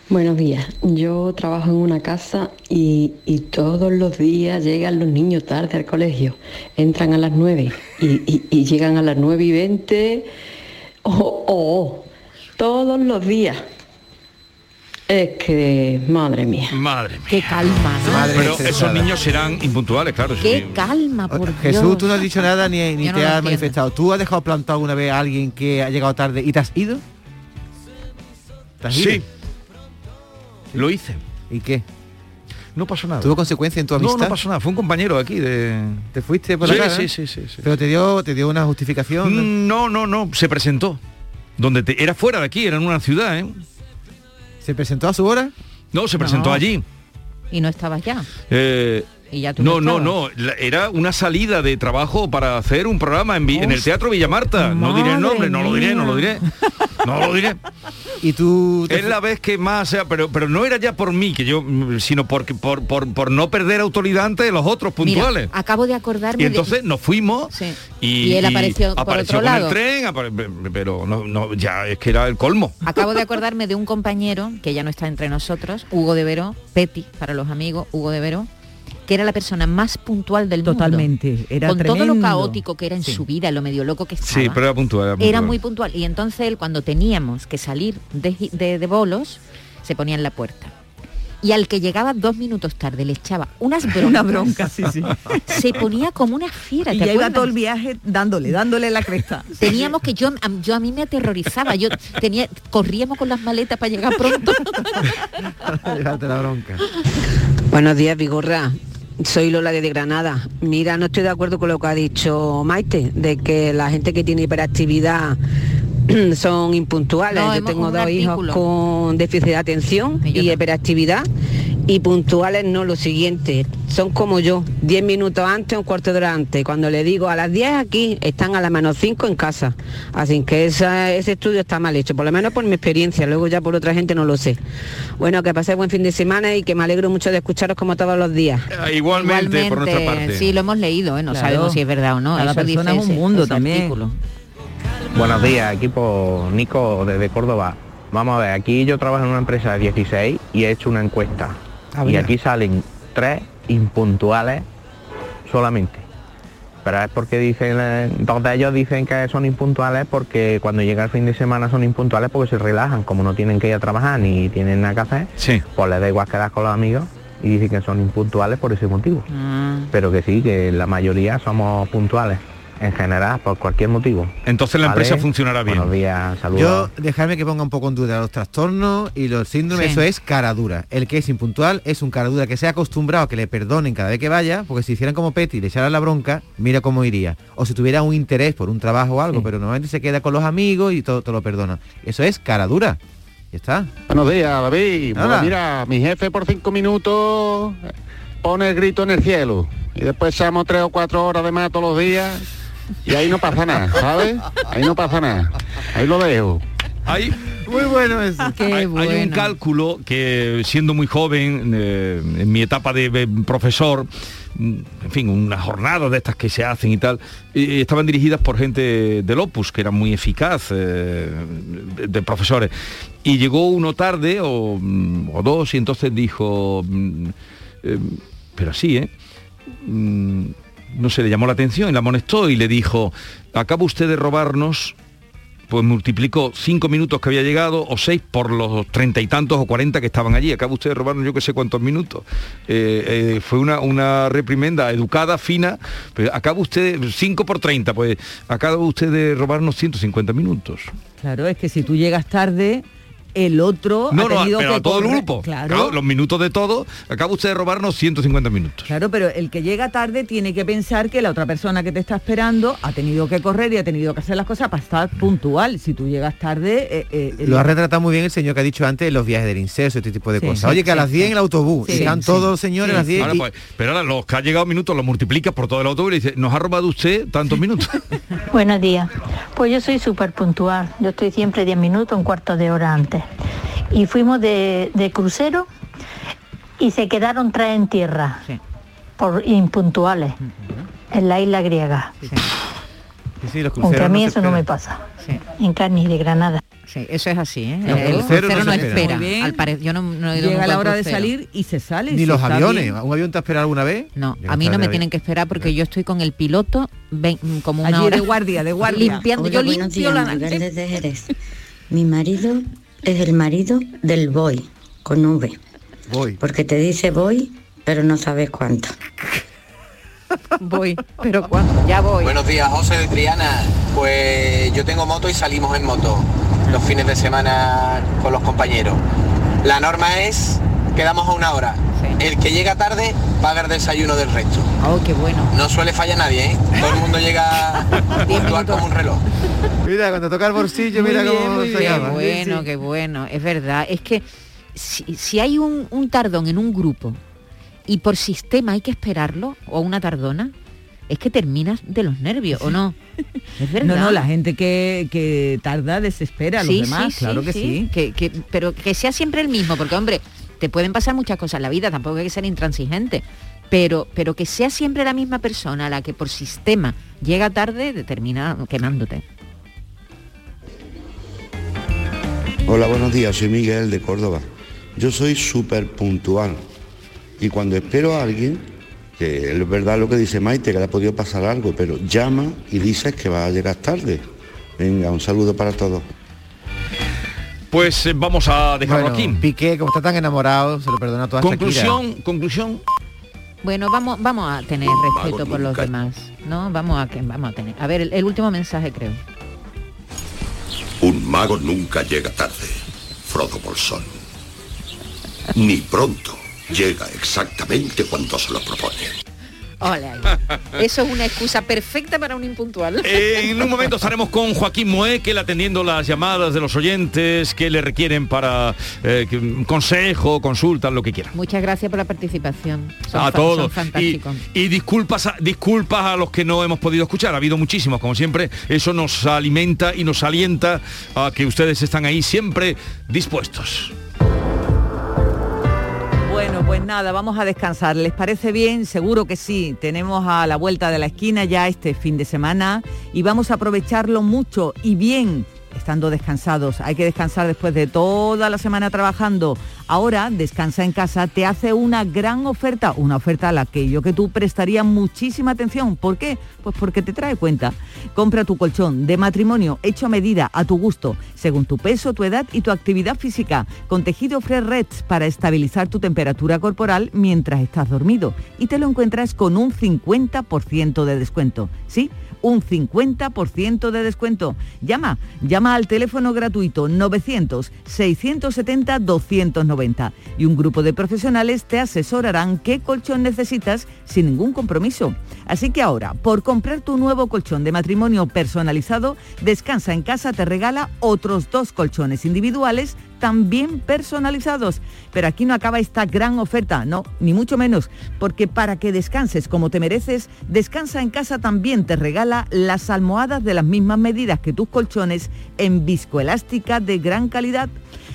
S23: Buenos días, yo trabajo en una casa y, y todos los días llegan los niños tarde al colegio. Entran a las 9 y, y- y llegan a las 9 y 20. Oh, oh, todos los días. Es que, madre mía.
S5: Madre mía.
S6: Qué calma, ¿no?
S5: Pero
S7: estresada.
S5: esos niños serán impuntuales, claro.
S6: Qué
S5: sí.
S6: calma, por
S7: Jesús,
S6: Dios.
S7: tú no has dicho nada ni, ni
S6: no
S7: te has
S6: entiendo.
S7: manifestado. ¿Tú has dejado plantado alguna vez a alguien que ha llegado tarde y te has ido? ¿Te has
S5: Sí.
S7: ido?
S5: Lo hice.
S7: ¿Y qué?
S5: No pasó nada.
S7: ¿Tuvo consecuencia en tu amistad?
S5: No, no pasó nada. Fue un compañero aquí de...
S7: ¿Te fuiste por
S5: Sí,
S7: la cara?
S5: sí, sí, sí, sí.
S7: Pero te dio, te dio una justificación.
S5: Mm, No, no, no. Se presentó. Donde te... Era fuera de aquí, era en una ciudad, ¿eh?
S7: ¿Se presentó a su hora?
S5: No, se presentó
S6: No.
S5: allí.
S6: Y no estabas ya.
S5: Eh,
S6: Y ya tú
S5: no,
S6: no
S5: no, era una salida de trabajo para hacer un programa en, el Teatro Villa Marta. No diré el nombre, no lo diré, no lo diré. No lo diré.
S7: Y tú...
S5: Es la vez que más, sea, pero, pero no era ya por mí, que yo, sino porque, por, por, por no perder autoridad ante los otros puntuales.
S6: Mira, acabo de acordarme
S5: y entonces
S6: de...
S5: nos fuimos
S6: Sí.
S5: y,
S6: Y él apareció por
S5: apareció
S6: otro
S5: con
S6: lado.
S5: el tren, apare- pero no, no, ya es que era el colmo.
S6: Acabo de acordarme de un compañero que ya no está entre nosotros, Hugo de Veró, Peti para los amigos, Hugo de Veró, que era la persona más puntual del
S9: Totalmente,
S6: mundo.
S9: era
S6: Con todo lo caótico que era en su vida, lo medio loco que estaba.
S5: Sí, pero era puntual. Era,
S6: muy puntual. Y entonces él, cuando teníamos que salir de, de- de bolos, se ponía en la puerta. Y al que llegaba dos minutos tarde le echaba unas broncas.
S9: Una bronca, sí, sí.
S6: Se ponía como una fiera.
S9: Y
S6: ¿te
S9: ya iba todo el viaje dándole, dándole la cresta.
S6: Teníamos que yo, a- yo a mí me aterrorizaba. Yo tenía, corríamos con las maletas para llegar pronto.
S7: Llevarte la bronca.
S25: Buenos días, Vigorra. Soy Lola de Granada. Mira, no estoy de acuerdo con lo que ha dicho Maite, de que la gente que tiene hiperactividad son impuntuales.
S6: No,
S25: Yo
S6: hemos-
S25: tengo dos
S6: artículo.
S25: hijos con déficit de atención y, hiperactividad y puntuales no lo siguiente. Son como yo, 10 minutos antes, un cuarto de hora antes. Cuando le digo a las 10 aquí, están a las menos 5 en casa. Así que esa- ese estudio está mal hecho, por lo menos por mi experiencia, luego ya por otra gente no lo sé. Bueno, que paséis buen fin de semana y que me alegro mucho de escucharos como todos los días.
S5: Ah, Igualmente, por nuestra
S6: Igualmente,
S5: parte.
S6: Sí, lo hemos leído, ¿eh? no
S9: Claro.
S6: sabemos si es verdad o no.
S9: Cada
S6: Eso
S9: persona
S6: dice
S9: es un
S6: ese-
S9: mundo
S6: ese
S9: también.
S6: artículo.
S26: Buenos días, equipo Nico desde Córdoba. Vamos a ver, aquí yo trabajo en una empresa de 16 y he hecho una encuesta.
S7: Ah,
S26: y aquí salen tres impuntuales solamente. Pero es porque dicen, dos de ellos dicen que son impuntuales porque cuando llega el fin de semana son impuntuales porque se relajan, como no tienen que ir a trabajar ni tienen nada que hacer, pues les da igual quedar con los amigos y dicen que son impuntuales por ese motivo.
S6: Ah.
S26: Pero que sí, que la mayoría somos puntuales, en general, por cualquier motivo.
S5: Entonces la
S26: ¿Vale?
S5: empresa funcionará bien.
S26: Buenos días, saludos.
S7: Yo, dejarme que ponga un poco en duda los trastornos y los síndromes,
S26: Sí.
S7: eso es cara dura. El que es impuntual es un cara dura que se ha acostumbrado a que le perdonen cada vez que vaya, porque si hicieran como Petty y le echaran la bronca, mira cómo iría. O si tuviera un interés por un trabajo o algo, pero normalmente se queda con los amigos y todo, todo lo perdona. Eso es cara dura. Ya está.
S27: Buenos días, David. Pues mira, mi jefe por cinco minutos pone el grito en el cielo. Y después echamos tres o cuatro horas de más todos los días. Y ahí no pasa nada, ¿sabes? Ahí no pasa nada. Ahí lo dejo.
S5: Hay,
S7: Muy bueno eso.
S5: hay, hay un cálculo que siendo muy joven, eh, en mi etapa de, de profesor, mm, en fin, unas jornadas de estas que se hacen y tal, eh, estaban dirigidas por gente del Opus, que era muy eficaz, eh, de, de profesores. Y llegó uno tarde o, mm, o dos y entonces dijo, mm, eh, pero así, ¿eh? No sé, le llamó la atención y la amonestó y le dijo, acaba usted de robarnos pues multiplicó cinco minutos que había llegado o seis por los treinta y tantos o cuarenta que estaban allí. Acaba usted de robarnos yo que sé cuántos minutos. Eh, eh, fue una, una reprimenda educada, fina, pero acaba usted, cinco por treinta, pues acaba usted de robarnos 150 minutos.
S9: Claro, es que si tú llegas tarde, el otro
S5: No,
S9: ha
S5: no,
S9: tenido
S5: pero
S9: que
S5: a todo el grupo.
S9: Claro,
S5: Claro, los minutos de todo, acaba usted de robarnos 150 minutos.
S9: Claro, pero el que llega tarde tiene que pensar que la otra persona que te está esperando ha tenido que correr y ha tenido que hacer las cosas para estar puntual. Si tú llegas tarde... eh, eh, el-
S7: Lo ha retratado muy bien el señor que ha dicho antes los viajes del incesto, este tipo de
S9: Sí,
S7: cosas.
S9: sí,
S7: Oye, que a las 10 en el autobús, están
S9: sí.
S7: todos los señores a las 10
S5: Ahora,
S7: y-
S5: pues, pero ahora los que ha llegado minutos los multiplicas por todo el autobús y le dice, nos ha robado usted tantos minutos.
S28: Buenos días. Pues yo soy súper puntual. Yo estoy siempre 10 minutos, un cuarto de hora antes. Y fuimos de, de crucero y se quedaron tres en tierra por impuntuales en la isla griega.
S7: Sí, sí, los
S28: Aunque a mí
S7: no
S28: eso no me pasa. En Carni de Granada.
S6: Sí, eso es así, ¿eh? El crucero
S7: no
S6: espera. Al pare- yo no, no he ido
S9: Llega la hora de salir y se sale.
S7: Ni
S9: si
S7: los aviones.
S9: bien.
S7: ¿Un avión te ha esperado alguna vez?
S6: No,
S7: Llega
S6: a mí no me tienen que esperar porque yo estoy con el piloto ven- como una
S9: Allí
S6: hora
S9: de guardia, de guardia.
S6: limpiando.
S29: Hola,
S6: yo limpio
S29: días,
S6: la
S29: desde Jerez. Mi marido es el marido del boy, con V.
S7: Voy.
S29: Porque te dice voy, pero no sabes cuánto.
S6: Voy, pero cuando ya voy.
S30: Buenos días, José de Triana. Pues yo tengo moto y salimos en moto los fines de semana con los compañeros. La norma es, quedamos a una hora. El que llega tarde paga el desayuno del resto.
S6: Oh, qué bueno.
S30: No suele fallar nadie, ¿eh? Todo el mundo llega puntual como un reloj.
S7: Mira, cuando toca el bolsillo,
S6: Muy
S7: mira
S6: bien,
S7: cómo se.
S6: Qué bueno, qué bueno. Es verdad. Es que si, si hay un, un tardón en un grupo y por sistema hay que esperarlo, o una tardona, es que terminas de los nervios, ¿o no? Es verdad.
S9: No, no, la gente que, que tarda desespera a los
S6: Sí,
S9: demás,
S6: sí,
S9: claro
S6: sí,
S9: que
S6: sí.
S9: sí.
S6: Que, que- pero que sea siempre el mismo, porque hombre, te pueden pasar muchas cosas en la vida, tampoco hay que ser intransigente. Pero, pero que sea siempre la misma persona la que por sistema llega tarde, te termina quemándote.
S31: Hola, buenos días, soy Miguel de Córdoba. Yo soy súper puntual y cuando espero a alguien, que es verdad lo que dice Maite, que le ha podido pasar algo, pero llama y dices que va a llegar tarde. Venga, un saludo para todos.
S5: Pues eh, vamos a dejarlo
S7: Bueno,
S5: aquí.
S7: Piqué, como está tan enamorado, se lo perdona a toda
S5: Conclusión, conclusión.
S6: Bueno, vamos, vamos a tener respeto por los demás, ¿no? Vamos a que vamos a tener. A ver, el, el último mensaje creo.
S32: Un mago nunca llega tarde, Frodo Bolsón. Ni pronto. Llega exactamente cuando se lo propone.
S6: Hola. Eso es una excusa perfecta para un impuntual.
S5: Eh, en un momento estaremos con Joaquín Moekel atendiendo las llamadas de los oyentes que le requieren para eh, consejo, consultas, lo que quieran.
S6: Muchas gracias por la participación. Son
S5: a todos.
S6: Son.
S5: Y, y disculpas, a, disculpas a los que no hemos podido escuchar. Ha habido muchísimos, como siempre. Eso nos alimenta y nos alienta a que ustedes están ahí siempre dispuestos.
S9: Bueno, pues nada, vamos a descansar. ¿Les parece bien? Seguro que sí. Tenemos a la vuelta de la esquina ya este fin de semana y vamos a aprovecharlo mucho y bien estando descansados. Hay que descansar después de toda la semana trabajando. Ahora, Descansa en casa te hace una gran oferta, una oferta a la que yo que tú prestaría muchísima atención. ¿Por qué? Pues porque te trae cuenta. Compra tu colchón de matrimonio hecho a medida, a tu gusto, según tu peso, tu edad y tu actividad física, con tejido Fresh Reds para estabilizar tu temperatura corporal mientras estás dormido. Y te lo encuentras con un 50% de descuento. ¿Sí? Un 50% de descuento. Llama, llama al teléfono gratuito 900-670-290 y un grupo de profesionales te asesorarán qué colchón necesitas sin ningún compromiso. Así que ahora, por comprar tu nuevo colchón de matrimonio personalizado, Descansa en casa te regala otros dos colchones individuales también personalizados. Pero aquí no acaba esta gran oferta, no, ni mucho menos, porque para que descanses como te mereces, Descansa en casa también te regala las almohadas de las mismas medidas que tus colchones en viscoelástica de gran calidad.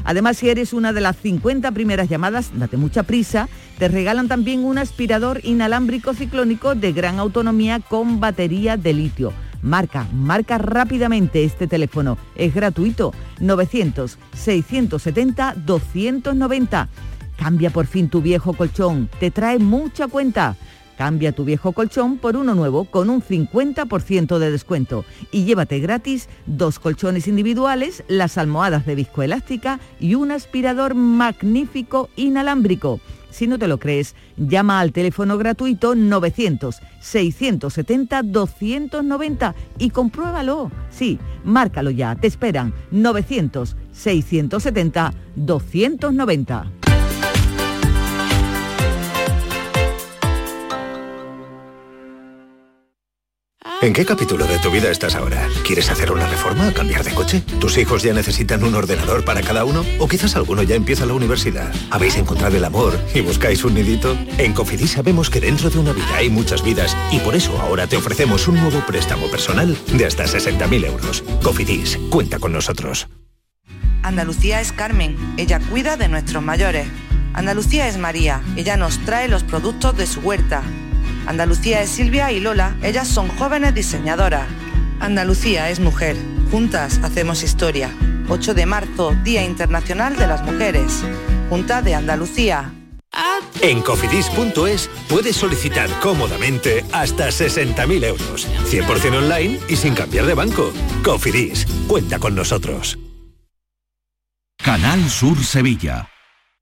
S9: Además, si eres una de las 50 primeras llamadas, date mucha prisa, te regalan también un aspirador inalámbrico ciclónico de gran autonomía con batería de litio. Marca, marca rápidamente este teléfono. Es gratuito. 900-670-290. Cambia por fin tu viejo colchón. Te trae mucha cuenta. Cambia tu viejo colchón por uno nuevo con un 50% de descuento y llévate gratis dos colchones individuales, las almohadas de viscoelástica y un aspirador magnífico inalámbrico. Si no te lo crees, llama al teléfono gratuito 900-670-290 y compruébalo. Sí, márcalo ya, te esperan 900-670-290.
S3: ¿En qué capítulo de tu vida estás ahora? ¿Quieres hacer una reforma? ¿Cambiar de coche? ¿Tus hijos ya necesitan un ordenador para cada uno? ¿O quizás alguno ya empieza la universidad? ¿Habéis encontrado el amor y buscáis un nidito? En Cofidis sabemos que dentro de una vida hay muchas vidas y por eso ahora te ofrecemos un nuevo préstamo personal de hasta 60.000 euros. Cofidis, cuenta con nosotros.
S33: Andalucía es Carmen, ella cuida de nuestros mayores. Andalucía es María, ella nos trae los productos de su huerta. Andalucía es Silvia y Lola, ellas son jóvenes diseñadoras. Andalucía es mujer, juntas hacemos historia. 8 de marzo, Día Internacional de las Mujeres. Junta de Andalucía.
S3: En cofidis.es puedes solicitar cómodamente hasta 60.000 euros. 100% online y sin cambiar de banco. Cofidis, cuenta con nosotros.
S34: Canal Sur Sevilla.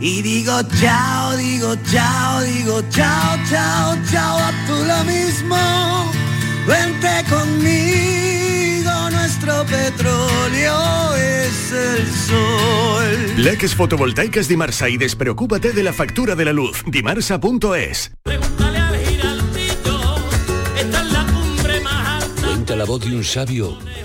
S34: y digo chao, digo chao, digo chao, chao, chao, a tú lo mismo. Vente conmigo, nuestro petróleo es el sol.
S35: Leques fotovoltaicas Dimarsa y despreocúpate de la factura de la luz. Dimarsa.es.
S4: Cuenta la voz de un sabio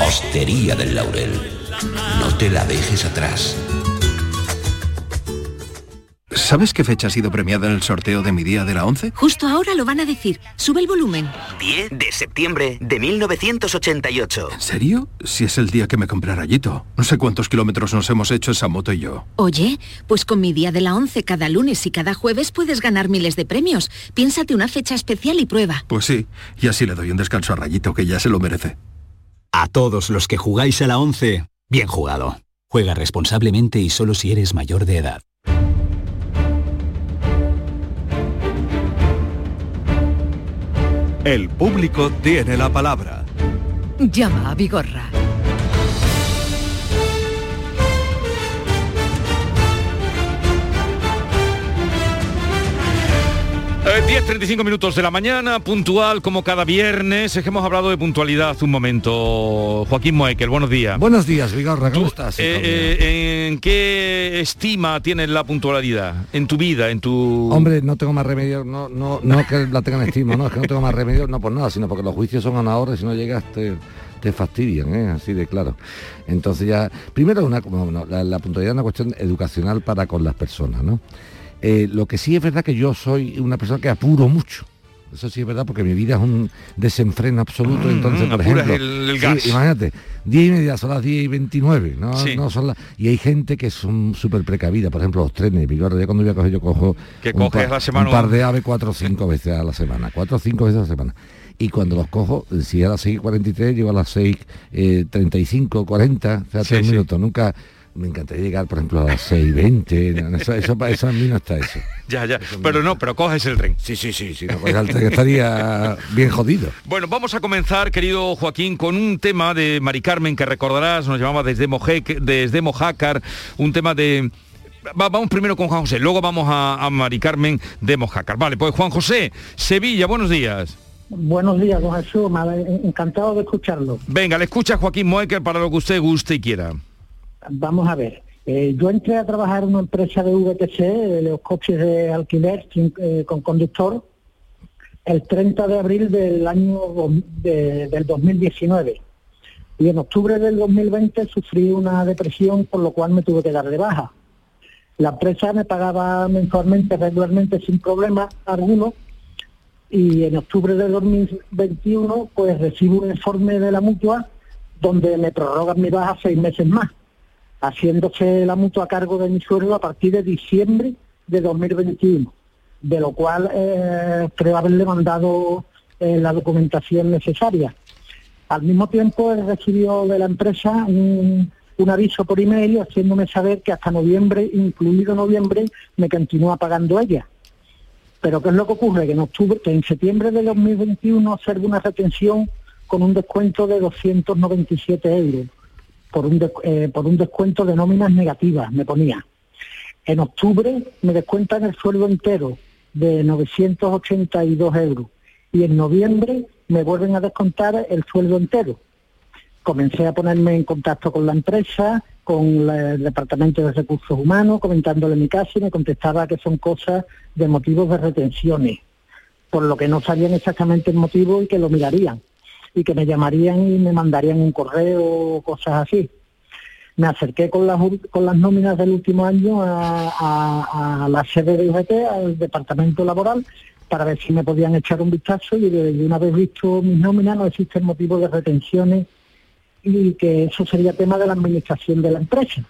S4: Hostería del Laurel, no te la dejes atrás.
S3: ¿Sabes qué fecha ha sido premiada en el sorteo de mi día de la 11?
S36: Justo ahora lo van a decir. Sube el volumen.
S37: 10 de septiembre de 1988.
S3: ¿En serio? Si es el día que me compré rayito. No sé cuántos kilómetros nos hemos hecho esa moto y yo.
S36: Oye, pues con mi día de la 11 cada lunes y cada jueves puedes ganar miles de premios. Piénsate una fecha especial y prueba.
S3: Pues sí, y así le doy un descanso a rayito que ya se lo merece.
S38: A todos los que jugáis a la 11, bien jugado. Juega responsablemente y solo si eres mayor de edad.
S39: El público tiene la palabra.
S6: Llama a Vigorra.
S5: Eh, 10.35 minutos de la mañana, puntual como cada viernes. Es que hemos hablado de puntualidad hace un momento. Joaquín Moekel, buenos días.
S40: Buenos días, Vigorra, ¿cómo estás?
S5: Eh, eh, ¿En qué estima tienes la puntualidad? En tu vida, en tu...
S40: Hombre, no tengo más remedio, no, no, no que la tengan estima, no, es que no tengo más remedio, no por nada, sino porque los juicios son a la hora y si no llegas te, te fastidian, ¿eh? así de claro. Entonces ya, primero una, como, no, la, la puntualidad es una cuestión educacional para con las personas, ¿no? Eh, lo que sí es verdad que yo soy una persona que apuro mucho. Eso sí es verdad porque mi vida es un desenfreno absoluto. entonces, por ejemplo,
S5: el- el
S40: sí,
S5: gas.
S40: imagínate, 10 y media son las 10 y 29, ¿no?
S5: Sí.
S40: No son las- y hay gente que son súper precavidas, por ejemplo, los trenes. Ya cuando voy a coger, yo cojo
S5: Que
S40: un,
S5: a la semana
S40: un par de aves cuatro o cinco veces a la semana. Cuatro o cinco veces a la semana. Y cuando los cojo, si a las 6.43, llego a las 6.35, 40, o sea,
S5: Sí,
S40: tres
S5: sí.
S40: minutos. Nunca... Me encantaría llegar, por ejemplo, a las 6.20. no, Eso, eso, eso a mí no está eso.
S5: Ya, ya. Pero no, pero coges el tren.
S40: Sí, sí, sí. sí no, pues, al tren estaría bien jodido.
S5: Bueno, vamos a comenzar, querido Joaquín, con un tema de Mari Carmen que recordarás, nos llamaba desde, Mojeque- desde Mojácar, un tema de... Va- vamos primero con Juan José, luego vamos a, a Mari Carmen de Mojácar. Vale, pues Juan José, Sevilla, buenos días.
S41: Buenos días, don Jesús, me ha- encantado de escucharlo.
S5: Venga, le escucha Joaquín Moecker para lo que usted guste y quiera.
S41: Vamos a ver. eh, yo entré a trabajar en una empresa de VTC, de los coches de alquiler eh, con conductor, el 30 de abril del año del 2019. Y en octubre del 2020 sufrí una depresión, por lo cual me tuve que dar de baja. La empresa me pagaba mensualmente, regularmente, sin problema alguno, y en octubre de 2021 pues recibo un informe de la mutua donde me prorrogan mi baja seis meses más, haciéndose la mutua cargo de mi sueldo a partir de diciembre de 2021, de lo cual eh, creo haberle mandado eh, la documentación necesaria. Al mismo tiempo he recibido de la empresa un, un aviso por email haciéndome saber que hasta noviembre, incluido noviembre, me continúa pagando ella. Pero ¿qué es lo que ocurre? Que en octubre, que en septiembre de 2021 observo una retención con un descuento de 297 euros por un, eh, por un descuento de nóminas negativas, me ponía. En octubre me descuentan el sueldo entero de 982 euros y en noviembre me vuelven a descontar el sueldo entero. Comencé a ponerme en contacto con la empresa, con el Departamento de Recursos Humanos, comentándole mi caso y me contestaba que son cosas de motivos de retenciones, por lo que no sabían exactamente el motivo y que lo mirarían y que me llamarían y me mandarían un correo o cosas así. Me acerqué con las, con las nóminas del último año a, la sede de UGT, al departamento laboral, para ver si me podían echar un vistazo y de, una vez visto mis nóminas no existen motivos de retenciones y que eso sería tema de la administración de la empresa.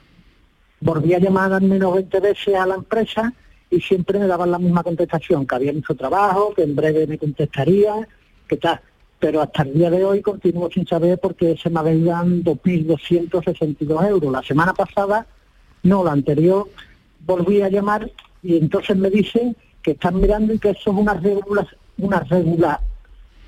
S41: Volví a llamar al menos 20 veces a la empresa y siempre me daban la misma contestación, que había mucho trabajo, que en breve me contestaría, que tal. Pero hasta el día de hoy continúo sin saber porque se me habían 2.262 euros. La semana pasada, no, la anterior, volví a llamar y entonces me dicen que están mirando y que eso es una regula, una regula,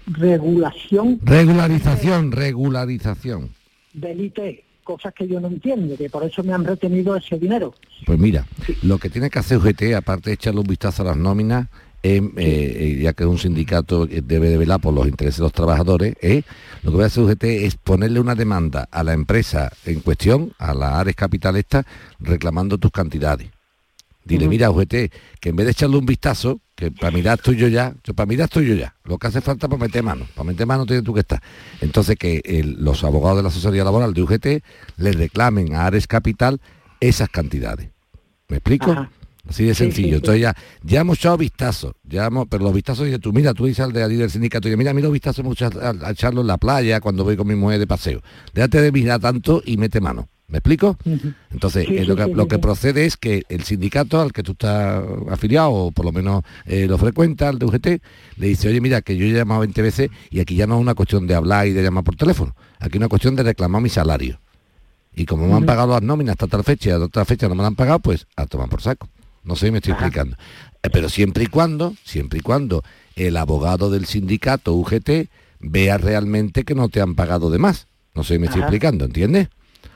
S41: regulación
S40: Regularización, regularización.
S41: del IT, cosas que yo no entiendo, que por eso me han retenido ese dinero.
S40: Pues mira, lo que tiene que hacer UGT, aparte de echarle un vistazo a las nóminas, es, eh, eh, ya que un sindicato debe de velar por los intereses de los trabajadores, eh, lo que va a hacer UGT es ponerle una demanda a la empresa en cuestión, a la Ares Capital esta, reclamando tus cantidades. Dile,
S42: Ujú.
S40: mira, UGT, que en vez de echarle un vistazo, que para mirar estoy yo ya, yo para mirar estoy yo ya. Lo que hace falta para meter mano, para meter mano tienes tú que estar. Entonces que el- los abogados de la asesoría laboral de UGT le reclamen a Ares Capital esas cantidades. ¿Me explico?
S42: Ajá.
S40: Así de sencillo.
S42: sí, sí.
S40: Entonces ya, ya hemos echado vistazos, ya hemos, pero los vistazos dices tú, mira, tú dices al de allí del sindicato, y mira, a mí los vistazos gusta a, echarlo en la playa cuando voy con mi mujer de paseo. Déjate de mirar tanto y mete mano. ¿Me explico? Entonces,
S42: Sí,
S40: eh, lo, que, lo que procede es que el sindicato al que tú estás afiliado, o por lo menos eh, lo frecuenta, el de UGT, le dice, oye, mira, que yo he llamado 20 veces y aquí ya no es una cuestión de hablar y de llamar por teléfono, aquí es una cuestión de reclamar mi salario. Y como me han pagado las nóminas hasta tal fecha y a otra fecha no me la han pagado, pues a tomar por saco. No sé si me estoy explicando. Eh, pero siempre y cuando, siempre y cuando el abogado del sindicato UGT vea realmente que no te han pagado de más. No sé si me estoy
S41: Ajá.
S40: explicando, ¿entiendes?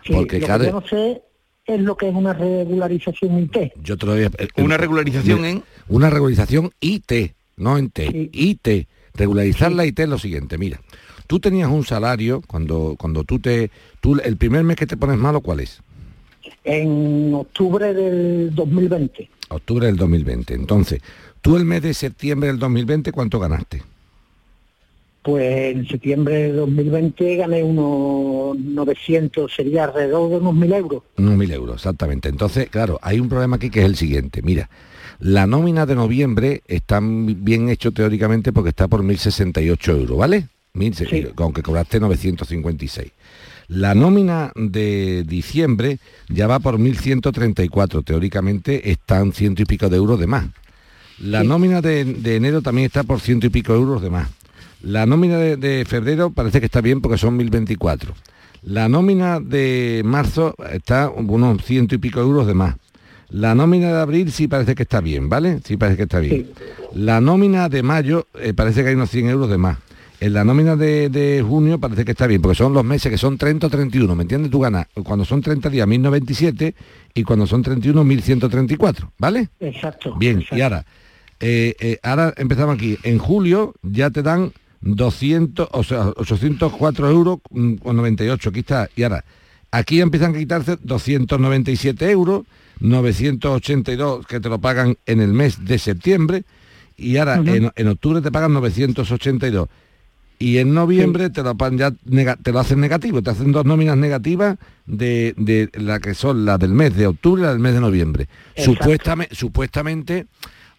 S41: Sí,
S40: Porque
S41: lo
S40: cada-
S41: que yo no sé es lo que es una regularización IT.
S40: Yo te lo voy a- eh,
S5: Una regularización en-
S40: Una regularización IT, no en T. IT. Regularizar la IT es lo siguiente, mira. Tú tenías un salario cuando cuando tú te... Tú, el primer mes que te pones malo, ¿cuál es?
S41: En octubre del 2020,
S40: Octubre del 2020. Entonces, tú el mes de septiembre del 2020, ¿cuánto ganaste?
S41: pues en septiembre de 2020 gané unos 900, sería alrededor de unos 1.000 euros.
S40: Unos mil euros, exactamente. Entonces, claro, hay un problema aquí que es el siguiente. Mira, la nómina de noviembre está bien hecho teóricamente porque está por 1.068 euros, ¿vale? Mil se- Aunque cobraste 956. La nómina de diciembre ya va por 1.134, teóricamente están ciento y pico de euros de más. La nómina de, de enero también está por ciento y pico euros de más. La nómina de, de febrero parece que está bien porque son 1.024. La nómina de marzo está unos ciento y pico euros de más. La nómina de abril sí parece que está bien, ¿vale? Sí parece que está bien. La nómina de mayo eh, parece que hay unos 100 euros de más. En la nómina de, de junio parece que está bien, porque son los meses que son 30 o 31, ¿me entiendes? Tú ganas cuando son 30 días 1097 y cuando son 31 1134, ¿vale?
S41: Exacto.
S40: Bien, y ahora, eh, eh, ahora empezamos aquí. En julio ya te dan 200, o sea, 804 euros con 98, aquí está. Y ahora, aquí empiezan a quitarse 297 euros, 982 que te lo pagan en el mes de septiembre, y ahora
S42: Ujú.
S40: en, en octubre te pagan 982. Y en noviembre te lo pagan ya nega- te lo hacen negativo, te hacen dos nóminas negativas de, de la que son la del mes de octubre y la del mes de noviembre. Supuestamente, supuestamente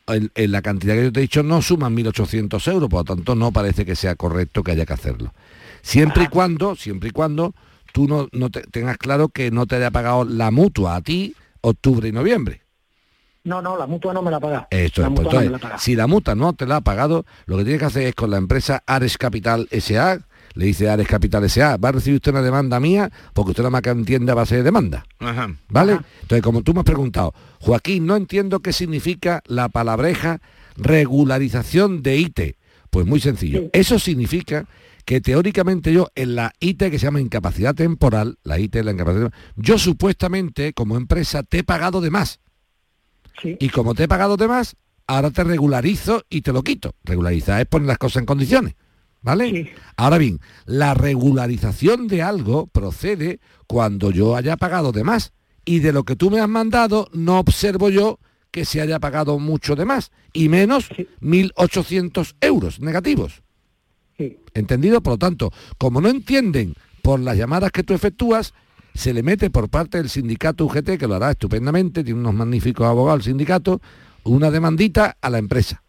S40: en, en la cantidad que yo te he dicho no suman 1.800 euros, por lo tanto no parece que sea correcto que haya que hacerlo. Siempre y cuando, siempre y cuando tú no, no te- tengas claro que no te haya pagado la mutua a ti octubre y noviembre.
S41: No, no, la mutua no me la paga.
S40: Esto
S41: la
S40: es, pues,
S41: mutua no me
S40: entonces,
S41: la paga.
S40: si la mutua no te la ha pagado, lo que tiene que hacer es con la empresa Ares Capital SA, le dice Ares Capital SA, va a recibir usted una demanda mía, porque usted la más que entiende a base de demanda.
S5: Ajá.
S40: ¿Vale? Entonces, como tú me has preguntado, Joaquín, no entiendo qué significa la palabreja regularización de IT. Pues muy sencillo. Eso significa que teóricamente yo en la IT que se llama incapacidad temporal, la IT es la incapacidad temporal, yo supuestamente como empresa te he pagado de más. Y como te he pagado de más, ahora te regularizo y te lo quito. Regularizar es poner las cosas en condiciones. ¿Vale? Ahora bien, la regularización de algo procede cuando yo haya pagado de más. Y de lo que tú me has mandado, no observo yo que se haya pagado mucho de más. Y menos 1.800 euros negativos. ¿Entendido? Por lo tanto, como no entienden por las llamadas que tú efectúas, se le mete por parte del sindicato UGT, que lo hará estupendamente, tiene unos magníficos abogados el sindicato, una demandita a la empresa.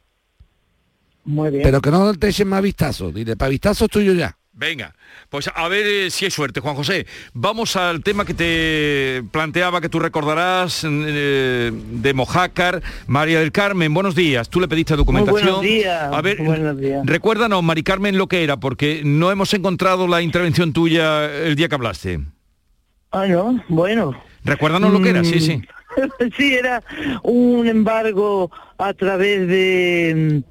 S41: Muy bien.
S40: Pero que no te echen más vistazo. Dile, para vistazo tuyo ya.
S5: Venga, pues a ver eh, si hay suerte, Juan José. Vamos al tema que te planteaba, que tú recordarás, eh, de Mojácar. María del Carmen, buenos días. Tú le pediste documentación.
S42: buenos días,
S5: A ver,
S42: buenos días.
S5: recuérdanos, Mari Carmen, lo que era, porque no hemos encontrado la intervención tuya el día que hablaste.
S42: Ah, no, bueno.
S5: Recuérdanos lo que era, sí, sí.
S42: sí, era un embargo a través de,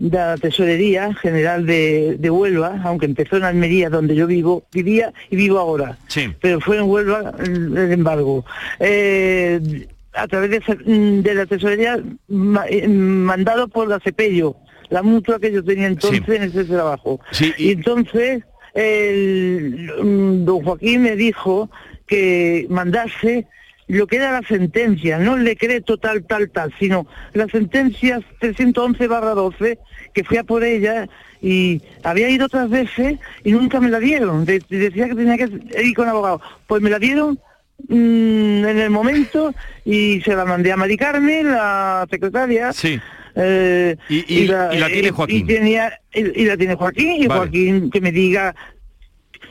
S42: mm, de la Tesorería General de, de Huelva, aunque empezó en Almería, donde yo vivo, vivía y vivo ahora.
S5: Sí.
S42: Pero fue en Huelva el, el embargo. Eh, a través de, mm, de la Tesorería ma- eh, mandado por la Cepello, la mutua que yo tenía entonces en ese trabajo. Y entonces el, mm, don Joaquín me dijo que mandase lo que era la sentencia, no el decreto tal, tal, tal, sino la sentencia 311 barra 12, que fui a por ella y había ido otras veces y nunca me la dieron. De- decía que tenía que ir con abogado. Pues me la dieron mm, en el momento y se la mandé a Mari Carmen, la secretaria. Eh,
S5: Y- y- y la tiene
S42: eh,
S5: Joaquín.
S42: Y, tenía, y, y la tiene Joaquín, y
S5: Vale.
S42: Joaquín que me diga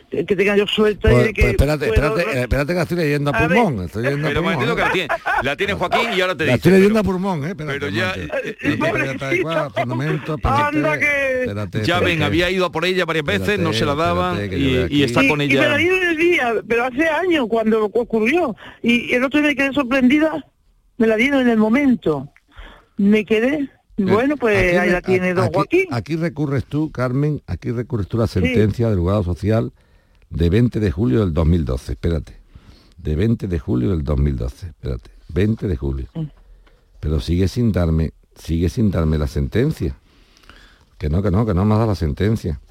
S42: que tenga yo suelta y
S40: Pues,
S42: de que
S40: pues espérate,
S42: puedo-
S40: espérate, eh, espérate que la estoy leyendo a
S42: A ver.
S40: pulmón. Estoy leyendo a
S5: Pero un
S40: pulmón,
S5: momentito que
S40: ¿eh?
S5: la tiene, la tiene Joaquín y ahora te
S40: La
S5: dice.
S40: estoy leyendo a pulmón, ¿eh? Espérate,
S5: Pero ya, eh,
S40: Espérate, espérate, igual, fundamento,
S42: Anda
S40: espérate,
S42: que-
S40: espérate,
S5: Ya ven,
S40: espérate.
S5: había ido a por ella varias veces, no se la daban
S40: espérate,
S5: y, y está
S42: y,
S5: con
S42: y me la
S5: ella.
S42: dieron el día, pero hace años cuando ocurrió. Y, y el otro día me quedé sorprendida, me la dieron en el momento. Me quedé, bueno, pues
S40: Aquí
S42: ahí la tiene don
S40: aquí-
S42: Joaquín.
S40: Aquí recurres tú, Carmen, aquí recurres tú la sentencia del juzgado social de 20 de julio del 2012. Espérate. De 20 de julio del 2012. Espérate. 20 de julio.
S42: Mm.
S40: Pero sigue sin darme, sigue sin darme la sentencia. Que no, que no, que no me has dado la sentencia.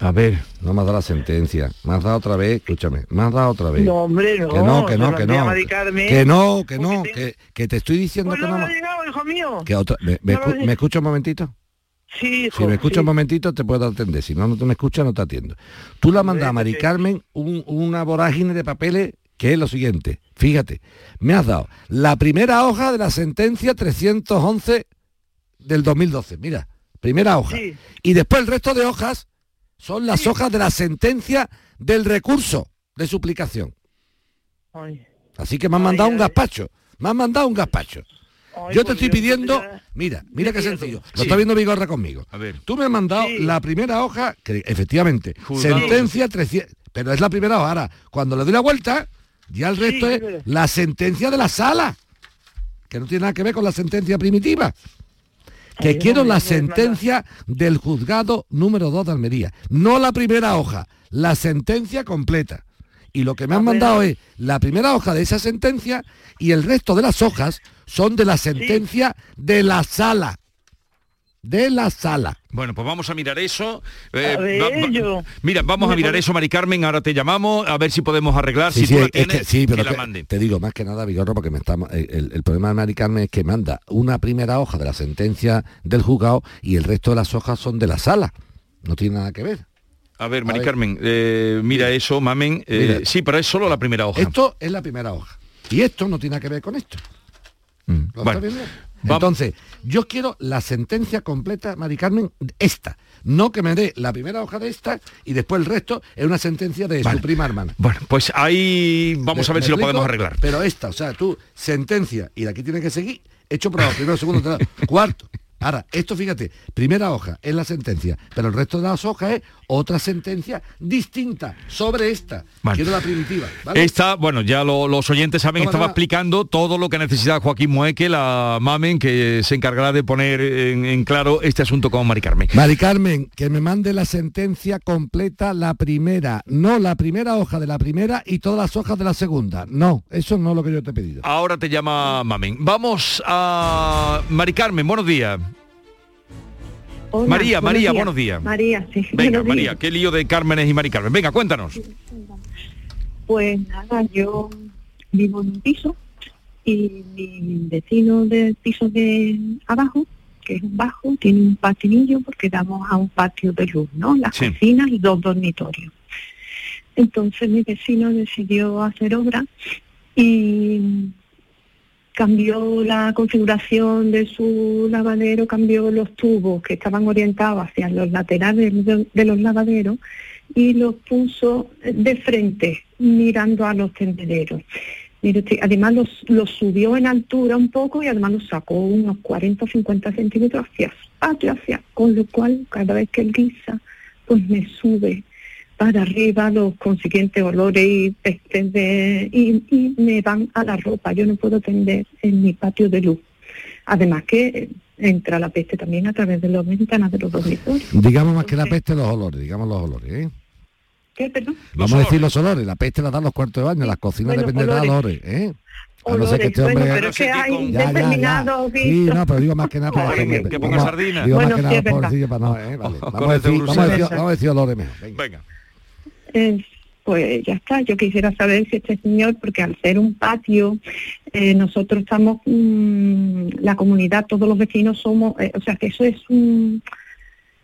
S5: A ver.
S40: No me has dado la sentencia. Me has dado otra vez, escúchame, me has dado otra vez.
S42: No, hombre, no.
S40: Que no, que no, que no. Que no, que no, que, que te estoy diciendo
S42: Pues
S40: que
S42: no
S40: no.
S42: me ha llegado, hijo mío.
S40: Que otra, me, me
S42: No lo
S40: escu-
S42: he-
S40: ¿Me escucha un momentito?
S42: Sí, hijo,
S40: Si me escucha
S42: sí.
S40: un momentito te puedo atender, si no, no te me escuchas no te atiendo. Tú la mandas a Mari Carmen un- una vorágine de papeles que es lo siguiente. Fíjate, me has dado la primera hoja de la sentencia 311 del 2012. Mira, primera hoja.
S42: Sí.
S40: Y después el resto de hojas son las hojas de la sentencia del recurso de suplicación.
S42: Ay.
S40: Así que me han mandado un gazpacho. Me han mandado un gazpacho. Yo te estoy pidiendo, mira, mira qué sencillo. Lo está viendo Vigorra conmigo.
S5: A ver.
S40: Tú me has mandado la primera hoja, que efectivamente,
S5: Juzgado.
S40: sentencia 300, pero es la primera hoja. Ahora, cuando le doy la vuelta, ya el resto es la sentencia de la sala, que no tiene nada que ver con la sentencia primitiva. Que
S42: Ay,
S40: quiero
S42: no,
S40: la sentencia del juzgado número 2 de Almería, no la primera hoja, la sentencia completa. Y lo que me han mandado es la primera hoja de esa sentencia y el resto de las hojas son de la sentencia de la sala. De la sala.
S5: Bueno, pues vamos a mirar eso. Eh,
S42: A ver,
S5: va- va-
S42: yo-
S5: Mira, vamos a mirar
S42: pone-
S5: eso, Mari Carmen. Ahora te llamamos a ver si podemos arreglar.
S40: Sí,
S5: si
S40: sí,
S5: tú la
S40: es
S5: tienes,
S40: que, sí, pero
S5: que la mande.
S40: te digo más que nada, Vigorro, porque me está, el, el- problema de Mari Carmen es que manda una primera hoja de la sentencia del juzgado y el resto de las hojas son de la sala. No tiene nada que ver.
S5: A ver, Mari
S40: ver.
S5: Carmen, eh, mira eso, mamen. Eh,
S40: Mira.
S5: sí, pero es solo la primera hoja.
S40: Esto es la primera hoja. Y esto no tiene nada que ver con esto. ¿Lo
S5: Mm, Bueno,
S40: Entonces, yo quiero la sentencia completa, Mari Carmen, esta. No que me dé la primera hoja de esta y después el resto es una sentencia de su prima hermana.
S5: Bueno, pues ahí vamos
S40: ¿Me-
S5: a ver si lo podemos arreglar.
S40: Pero esta, o sea, tú, sentencia, y de aquí tiene que seguir, hecho probado, primero, segundo, tercero, cuarto. Ahora, esto fíjate, primera hoja es la sentencia, pero el resto de las hojas es otra sentencia distinta sobre esta.
S5: Vale.
S40: Quiero la primitiva. ¿vale?
S5: Esta, bueno, ya lo- los oyentes saben,
S40: Toma,
S5: estaba explicando todo lo que necesita Joaquín Mueque, la mamen, que se encargará de poner en, en claro este asunto con Mari Carmen.
S40: Mari Carmen, que me mande la sentencia completa, la primera, no la primera hoja de la primera y todas las hojas de la segunda. No, eso no es lo que yo te he pedido.
S5: Ahora te llama Mamen. Vamos a Mari Carmen, buenos días.
S43: Hola,
S5: María,
S43: buenos
S5: María,
S43: días.
S5: buenos días.
S43: María, sí.
S5: Venga,
S43: buenos
S5: María,
S43: días.
S5: qué lío de Cármenes y Mari Carmen. Venga, cuéntanos.
S43: Pues nada, yo vivo en un piso y mi vecino del piso de abajo, que es un bajo, tiene un patinillo porque damos a un patio de luz, ¿no? Las
S44: Sí.
S43: cocinas y dos dormitorios. Entonces mi vecino decidió hacer obra y cambió la configuración de su lavadero, cambió los tubos que estaban orientados hacia los laterales de, los lavaderos y los puso de frente, mirando a los tendederos. Además los, los subió en altura un poco y además los sacó unos 40 o 50 centímetros hacia patio, hacia, con lo cual cada vez que él guisa, pues me sube para arriba los consiguientes olores y pestes de, y, y me van a la ropa. Yo no puedo tender en mi patio de luz. Además que eh, entra la peste también a través de las ventanas de los dormitorios.
S40: Digamos más que la peste los olores, digamos los olores, ¿eh?
S43: ¿Qué, perdón?
S40: Vamos a decir los olores, la peste la dan los cuartos de baño, las cocinas
S43: Bueno,
S40: dependen de los olores, ¿eh? A no ser que este
S43: Olores,
S40: hombre...
S43: bueno, pero es que hay
S40: Ya, ya, ya.
S43: determinados
S40: Sí, no, pero digo más que nada para
S5: Oye, que- que ponga
S40: vamos-
S5: sardina.
S40: Digo
S43: Bueno,
S40: más que
S43: sí,
S40: nada
S43: es verdad.
S40: pobrecillo para no, ¿eh? Vale. Vamos a decir, vamos a decir,
S43: Bruselas.
S40: vamos a decir olores mejor. venga.
S5: Venga.
S43: Pues ya está, yo quisiera saber si este señor, porque al ser un patio, eh, nosotros estamos, mm, la comunidad, todos los vecinos somos, eh, o sea que eso es un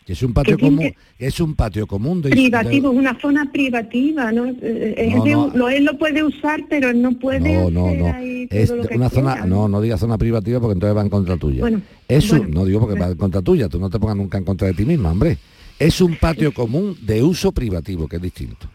S40: es un patio común, es un patio común de
S43: privativo, es una zona privativa, ¿no? Eh, es
S40: No,
S43: de
S40: no.
S43: un- lo, él lo puede usar, pero él no puede
S40: No, no, no. Es una zona, no, no digas zona privativa porque entonces va en contra tuya.
S43: Bueno,
S40: es un,
S43: bueno,
S40: no digo porque va en contra tuya, tú no te pongas nunca en contra de ti misma, hombre. Es un patio común de uso privativo, que es distinto.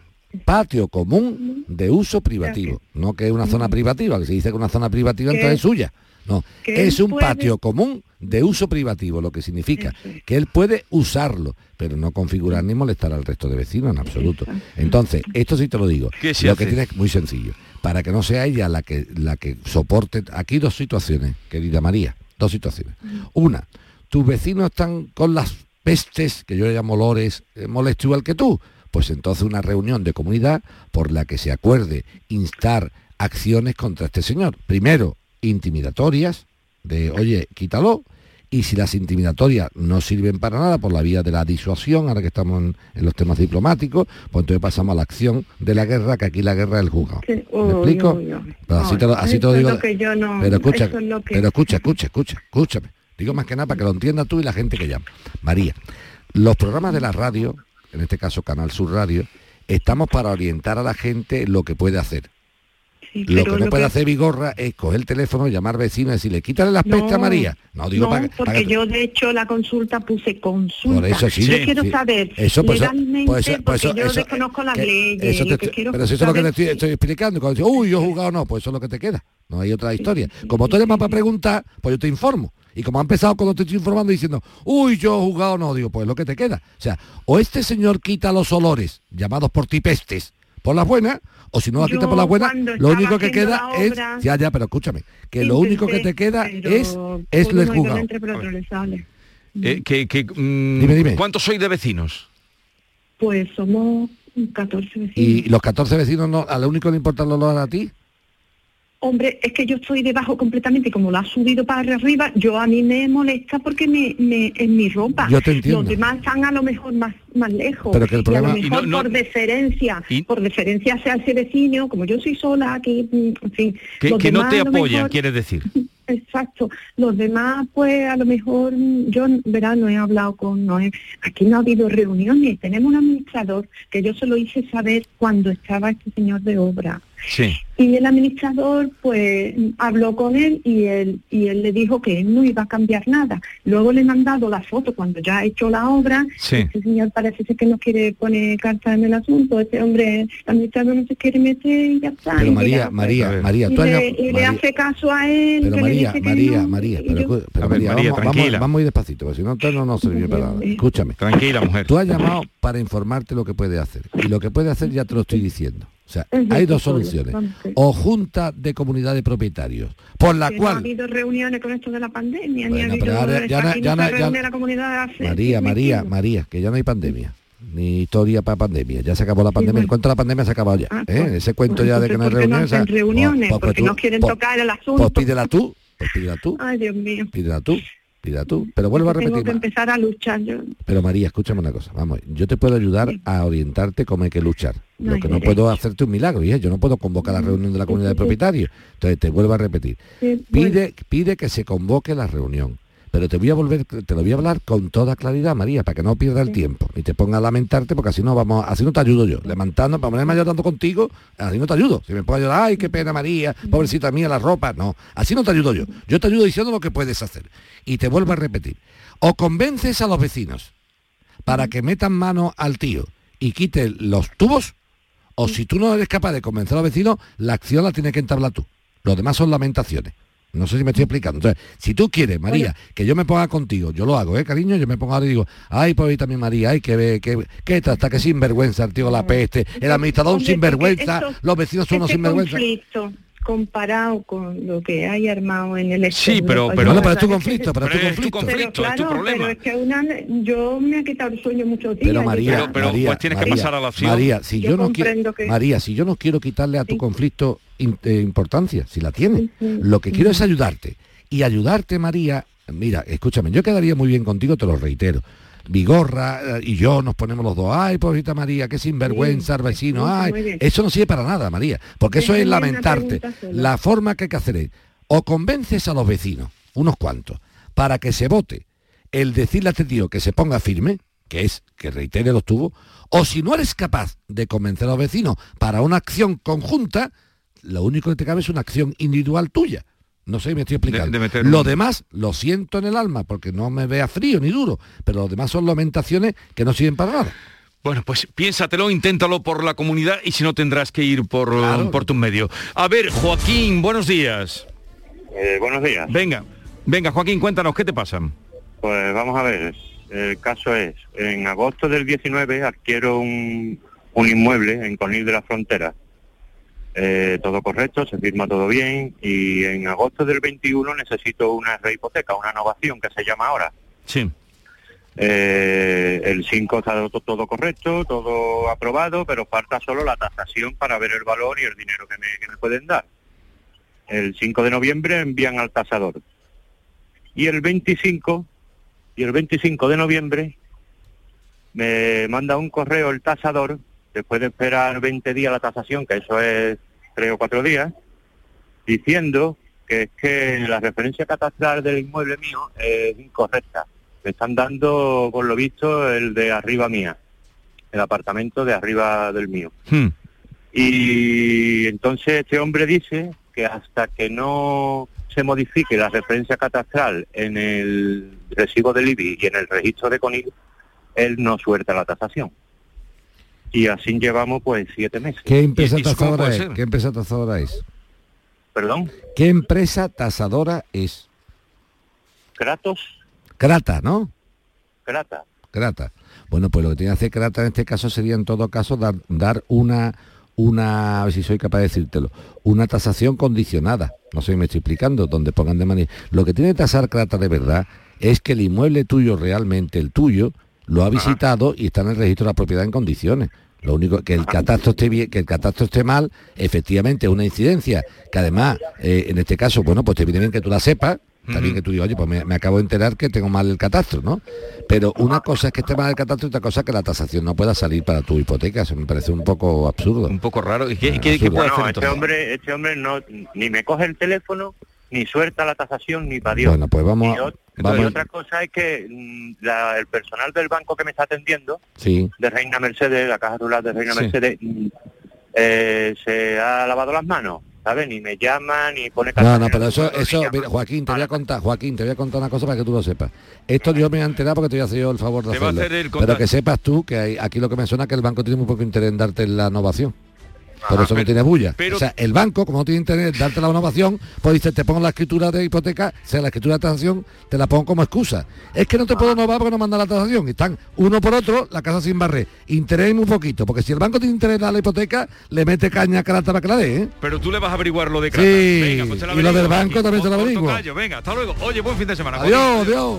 S40: Patio común de uso privativo, no que es una zona privativa, que se dice que una zona privativa entonces es suya. No, es un
S43: puede-
S40: patio común de uso privativo, lo que significa que él puede usarlo, pero no configurar ni molestar al resto de vecinos en absoluto. Entonces, esto sí te lo digo.
S5: ¿Qué se
S40: lo
S5: hace?
S40: que tienes muy sencillo, para que no sea ella la que la que soporte aquí dos situaciones, querida María, dos situaciones. Una, tus vecinos están con las pestes, que yo le llamo olores, eh, molesto igual que tú, pues entonces una reunión de comunidad por la que se acuerde instar acciones contra este señor. Primero, intimidatorias, de oye, quítalo, y si las intimidatorias no sirven para nada por la vía de la disuasión, ahora que estamos en, en los temas diplomáticos, pues entonces pasamos a la acción de la guerra, que aquí la guerra es el juzgado.
S43: Sí,
S40: ¿Me explico?
S43: uy, uy.
S40: Pero así te lo, así te lo
S43: eso es
S40: digo.
S43: lo que yo no-
S40: pero escucha,
S43: eso es lo que-
S40: pero escucha, escucha, escucha, escúchame. Digo más que nada para que lo entiendas tú y la gente que llama. María, los programas de la radio, en este caso Canal Sur Radio, estamos para orientar a la gente lo que puede hacer.
S43: Sí,
S40: Lo que no puede hacer Vigorra es coger el teléfono, llamar vecinos y decirle, quítale las pestes a
S43: No,
S40: María. No, digo
S43: no,
S40: para, que- para
S43: porque
S40: que-
S43: yo de hecho la consulta puse consulta.
S40: Por eso sí.
S43: Yo
S40: Sí,
S43: quiero
S40: sí.
S43: saber
S40: Eso, pues, eso-
S43: legalmente,
S40: pues pues
S43: porque
S40: eso-
S43: yo
S40: eso-
S43: desconozco las
S40: que-
S43: leyes.
S40: eso te
S43: que quiero
S40: pero si eso es lo que te
S43: saber
S40: estoy,
S43: si-
S40: estoy explicando. Cuando dices, uy, yo he jugado no, pues eso es lo que te queda. No hay otra historia. Como tú llamas para preguntar, pues yo te informo. Y como ha empezado cuando te estoy informando diciendo, uy, yo he jugado no, digo, pues es lo que te queda. O sea, o este señor quita los olores, llamados por ti pestes, por las buenas, o si no la quita por las buenas, lo único que queda es, ya, ya, pero escúchame, que lo único que te queda es, es
S43: por
S40: el
S43: uno y dos
S40: juzgado.
S43: entre, pero otro le sale.
S5: Eh, que, que, mm,
S40: Dime, dime.
S5: ¿Cuántos sois de vecinos?
S43: Pues somos 14 vecinos.
S40: Y los 14 vecinos, no, a lo único que le importa el olor a ti,
S43: Hombre, es que yo estoy debajo completamente, y como lo ha subido para arriba, yo a mí me molesta porque me, me en mi ropa.
S40: Yo te entiendo.
S43: Los demás están a lo mejor más más lejos.
S40: Pero que el
S43: Y a lo mejor
S5: no- no-
S43: por deferencia,
S5: Y-
S43: por deferencia hacia ese vecino, como yo soy sola aquí, mm, en fin.
S5: Que,
S43: los
S5: que no
S43: demás
S5: te apoyan,
S43: mejor-
S5: quieres decir.
S43: Exacto. Los demás, pues a lo mejor, mm, yo, verá, no he hablado con Noé. Aquí no ha habido reuniones. Tenemos un administrador que yo se lo hice saber cuando estaba este señor de obra.
S5: Sí.
S43: Y el administrador, pues, habló con él y él, y él le dijo que él no iba a cambiar nada. Luego le he mandado la foto cuando ya ha hecho la obra.
S5: Sí.
S43: Este señor parece ser que no quiere poner carta en el asunto. Este hombre, el administrador no se quiere meter y ya está.
S40: pero María,
S43: mira, pues,
S40: María, María,
S43: y
S40: tú
S43: le, y le
S40: María-
S43: hace caso a él.
S40: Pero
S43: que le
S40: María,
S43: dice que
S40: María,
S43: no,
S40: María, pero,
S43: yo-
S40: escu- pero
S5: A ver,
S40: María,
S5: María,
S40: vamos, vamos,
S5: tranquila.
S40: vamos a ir despacito, porque si no, entonces no nos sirve para nada. Escúchame.
S5: Tranquila, mujer.
S40: Tú has llamado para informarte lo que puede hacer. Y lo que puede hacer ya te lo estoy diciendo. O sea,
S43: Es
S40: hay dos soluciones.
S43: sí.
S40: O junta de comunidad de propietarios, por la
S43: que no ha
S40: cual...
S43: habido reuniones con esto de la pandemia, ni ha habido...
S40: ya ya ya-
S43: la comunidad hace
S40: María, María. María, que ya no hay pandemia. Ni historia para pandemia. Ya se acabó la pandemia. El
S43: bueno.
S40: cuento de la pandemia se ha acabado ya.
S43: Ah,
S40: ¿eh?
S43: pues,
S40: Ese cuento ya de que no hay
S43: entonces, ¿por qué no
S40: reuniones...
S43: hacen reuniones?
S40: pues- pues
S43: Porque
S40: tú-
S43: no quieren tocar el asunto.
S40: Pues pídela tú. Pues pídela tú.
S43: Ay, Dios mío.
S40: Pídela tú. Pídela tú. Pero vuelvo a
S43: Tengo
S40: repetir.
S43: que
S40: Ma-
S43: empezar a luchar yo.
S40: Pero María, escúchame una cosa, vamos, yo te puedo ayudar a orientarte cómo hay que luchar. Lo que no puedo hacerte un milagro, yo no puedo convocar la reunión de la comunidad de propietarios. Entonces te vuelvo a repetir. Pide, pide que se convoque la reunión. Pero te voy a volver, te lo voy a hablar con toda claridad, María, para que no pierda el tiempo. Ni te ponga a lamentarte, porque así no vamos, así no te ayudo yo. Levantando, para ponerme llorando contigo, así no te ayudo. Si me pongo a llorar, ay, qué pena María, pobrecita mía, la ropa. No, así no te ayudo yo. Yo te ayudo diciendo lo que puedes hacer. Y te vuelvo a repetir. O convences a los vecinos para que metan mano al tío y quite los tubos, o si tú no eres capaz de convencer a los vecinos, la acción la tienes que entablar tú. Los demás son lamentaciones. No sé si me estoy explicando. Entonces, si tú quieres, María, que yo me ponga contigo, yo lo hago, ¿eh, cariño? Yo me pongo ahora y digo, ay, pues también María, ay, que que, que hasta que sinvergüenza el tío la peste, el administrador un sinvergüenza, los vecinos son unos sinvergüenza.
S43: conflicto comparado con lo que hay armado en el
S40: Sí, pero, pero, es tu conflicto, es tu conflicto.
S43: Pero, claro, pero es que una, yo me ha quitado el sueño muchos días.
S40: Pero María,
S5: pero,
S40: María,
S5: pues tienes
S40: María,
S5: que pasar a la acción.
S40: María, si yo,
S43: Yo
S40: no quiero,
S43: que-
S40: María, si yo no quiero quitarle a tu conflicto in- eh, importancia, si la tiene, lo que quiero es ayudarte. Y ayudarte, María, mira, escúchame, yo quedaría muy bien contigo, te lo reitero. Vigorra eh, y yo nos ponemos los dos, ay, pobrecita María, qué sinvergüenza el vecino, ay, eso no sirve para nada, María, porque eso es lamentarte. La forma que hay que hacer es, o convences a los vecinos, unos cuantos, para que se vote el decirle a este tío que se ponga firme, que es que reitere los tubos, o si no eres capaz de convencer a los vecinos para una acción conjunta, lo único que te cabe es una acción individual tuya. No sé, me estoy explicando.
S5: de meter
S40: lo demás lo siento en el alma, porque no me vea frío ni duro, pero lo demás son lamentaciones que no sirven para nada.
S5: Bueno, pues piénsatelo, inténtalo por la comunidad y si no tendrás que ir por, por tus medios. A ver, Joaquín, buenos días.
S44: Eh, buenos días.
S5: Venga, venga, Joaquín, cuéntanos, ¿qué te pasa?
S44: Pues vamos a ver. El caso es, en agosto del 19 adquiero un, un inmueble en Conil de la Frontera. Eh, todo correcto, se firma todo bien y en agosto del 21 necesito una rehipoteca, una innovación que se llama ahora.
S5: Sí.
S44: Eh, el 5 está todo, todo correcto, todo aprobado, pero falta solo la tasación para ver el valor y el dinero que me, que me pueden dar. El 5 de noviembre envían al tasador. Y el 25, y el 25 de noviembre me manda un correo el tasador, después de esperar 20 días la tasación, que eso es 3 o 4 días, diciendo que es que la referencia catastral del inmueble mío es incorrecta. Me están dando, por lo visto, el de arriba mía, el apartamento de arriba del mío.
S5: Hmm.
S44: Y entonces este hombre dice que hasta que no se modifique la referencia catastral en el recibo del IBI y en el registro de CONIL, él no suelta la tasación. Y así llevamos pues siete meses.
S40: ¿Qué empresa
S44: ¿Y eso cómo
S40: tasadora es?
S44: ser?
S40: ¿Qué empresa tasadora es?
S44: ¿Perdón?
S40: ¿Qué empresa tasadora es?
S44: Kratos,
S40: Crata, ¿no?
S44: Crata.
S40: Crata. Bueno, pues lo que tiene que hacer Crata en este caso sería en todo caso dar, dar una, una, a ver si soy capaz de decírtelo, una tasación condicionada. No sé si me estoy explicando, donde pongan de manera. Lo que tiene que tasar Crata de verdad es que el inmueble tuyo realmente, el tuyo, lo ha visitado y está en el registro de la propiedad en condiciones. Lo único que el catastro esté bien, que el catastro esté mal, efectivamente es una incidencia, que además, eh, en este caso, bueno, pues te viene bien que tú la sepas, está bien que tú digas, oye, pues me, me acabo de enterar que tengo mal el catastro, ¿no? Pero una cosa es que esté mal el catastro y otra cosa es que la tasación no pueda salir para tu hipoteca. Eso me parece un poco absurdo. Un
S5: poco raro. ¿Y
S40: qué,
S44: Bueno, este hombre, este hombre no ni me coge el teléfono, ni suelta la tasación, ni para Dios.
S40: Bueno, pues vamos,
S44: Y, ot-
S40: vamos
S44: y otra cosa es que mm, la- el personal del banco que me está atendiendo,
S40: Sí.
S44: de Reina Mercedes, la caja rural de Reina
S40: Sí.
S44: Mercedes, mm, eh, se ha lavado las manos, ¿sabes? Ni me llama, ni pone
S40: No, no, pero eso, eso, mira, Joaquín, te voy a contar, Joaquín, te voy a contar una cosa para que tú lo sepas. Esto yo me he enterado porque te voy a hacer yo el favor de hacerlo.
S5: hacer el
S40: pero que sepas tú que hay- aquí lo que me suena es que el banco tiene muy poco interés en darte la innovación. Por eso no
S5: pero-
S40: tiene bulla.
S5: pero-
S40: o sea, el banco, como no tiene interés darte la innovación, pues dice, te pongo la escritura de hipoteca, o sea, la escritura de tasación, te la pongo como excusa. Es que no te puedo innovar porque no manda la tasación. Y están uno por otro, la casa sin barrer. Interés muy poquito, porque si el banco tiene interés en la hipoteca, le mete caña a Crata para que la dé, ¿eh?
S5: Pero tú le vas a averiguar lo de Crata.
S40: Sí,
S5: Venga, pues
S40: y lo del banco también se lo averiguo.
S5: Venga, hasta luego. Oye, buen fin de semana.
S40: Adiós, adiós.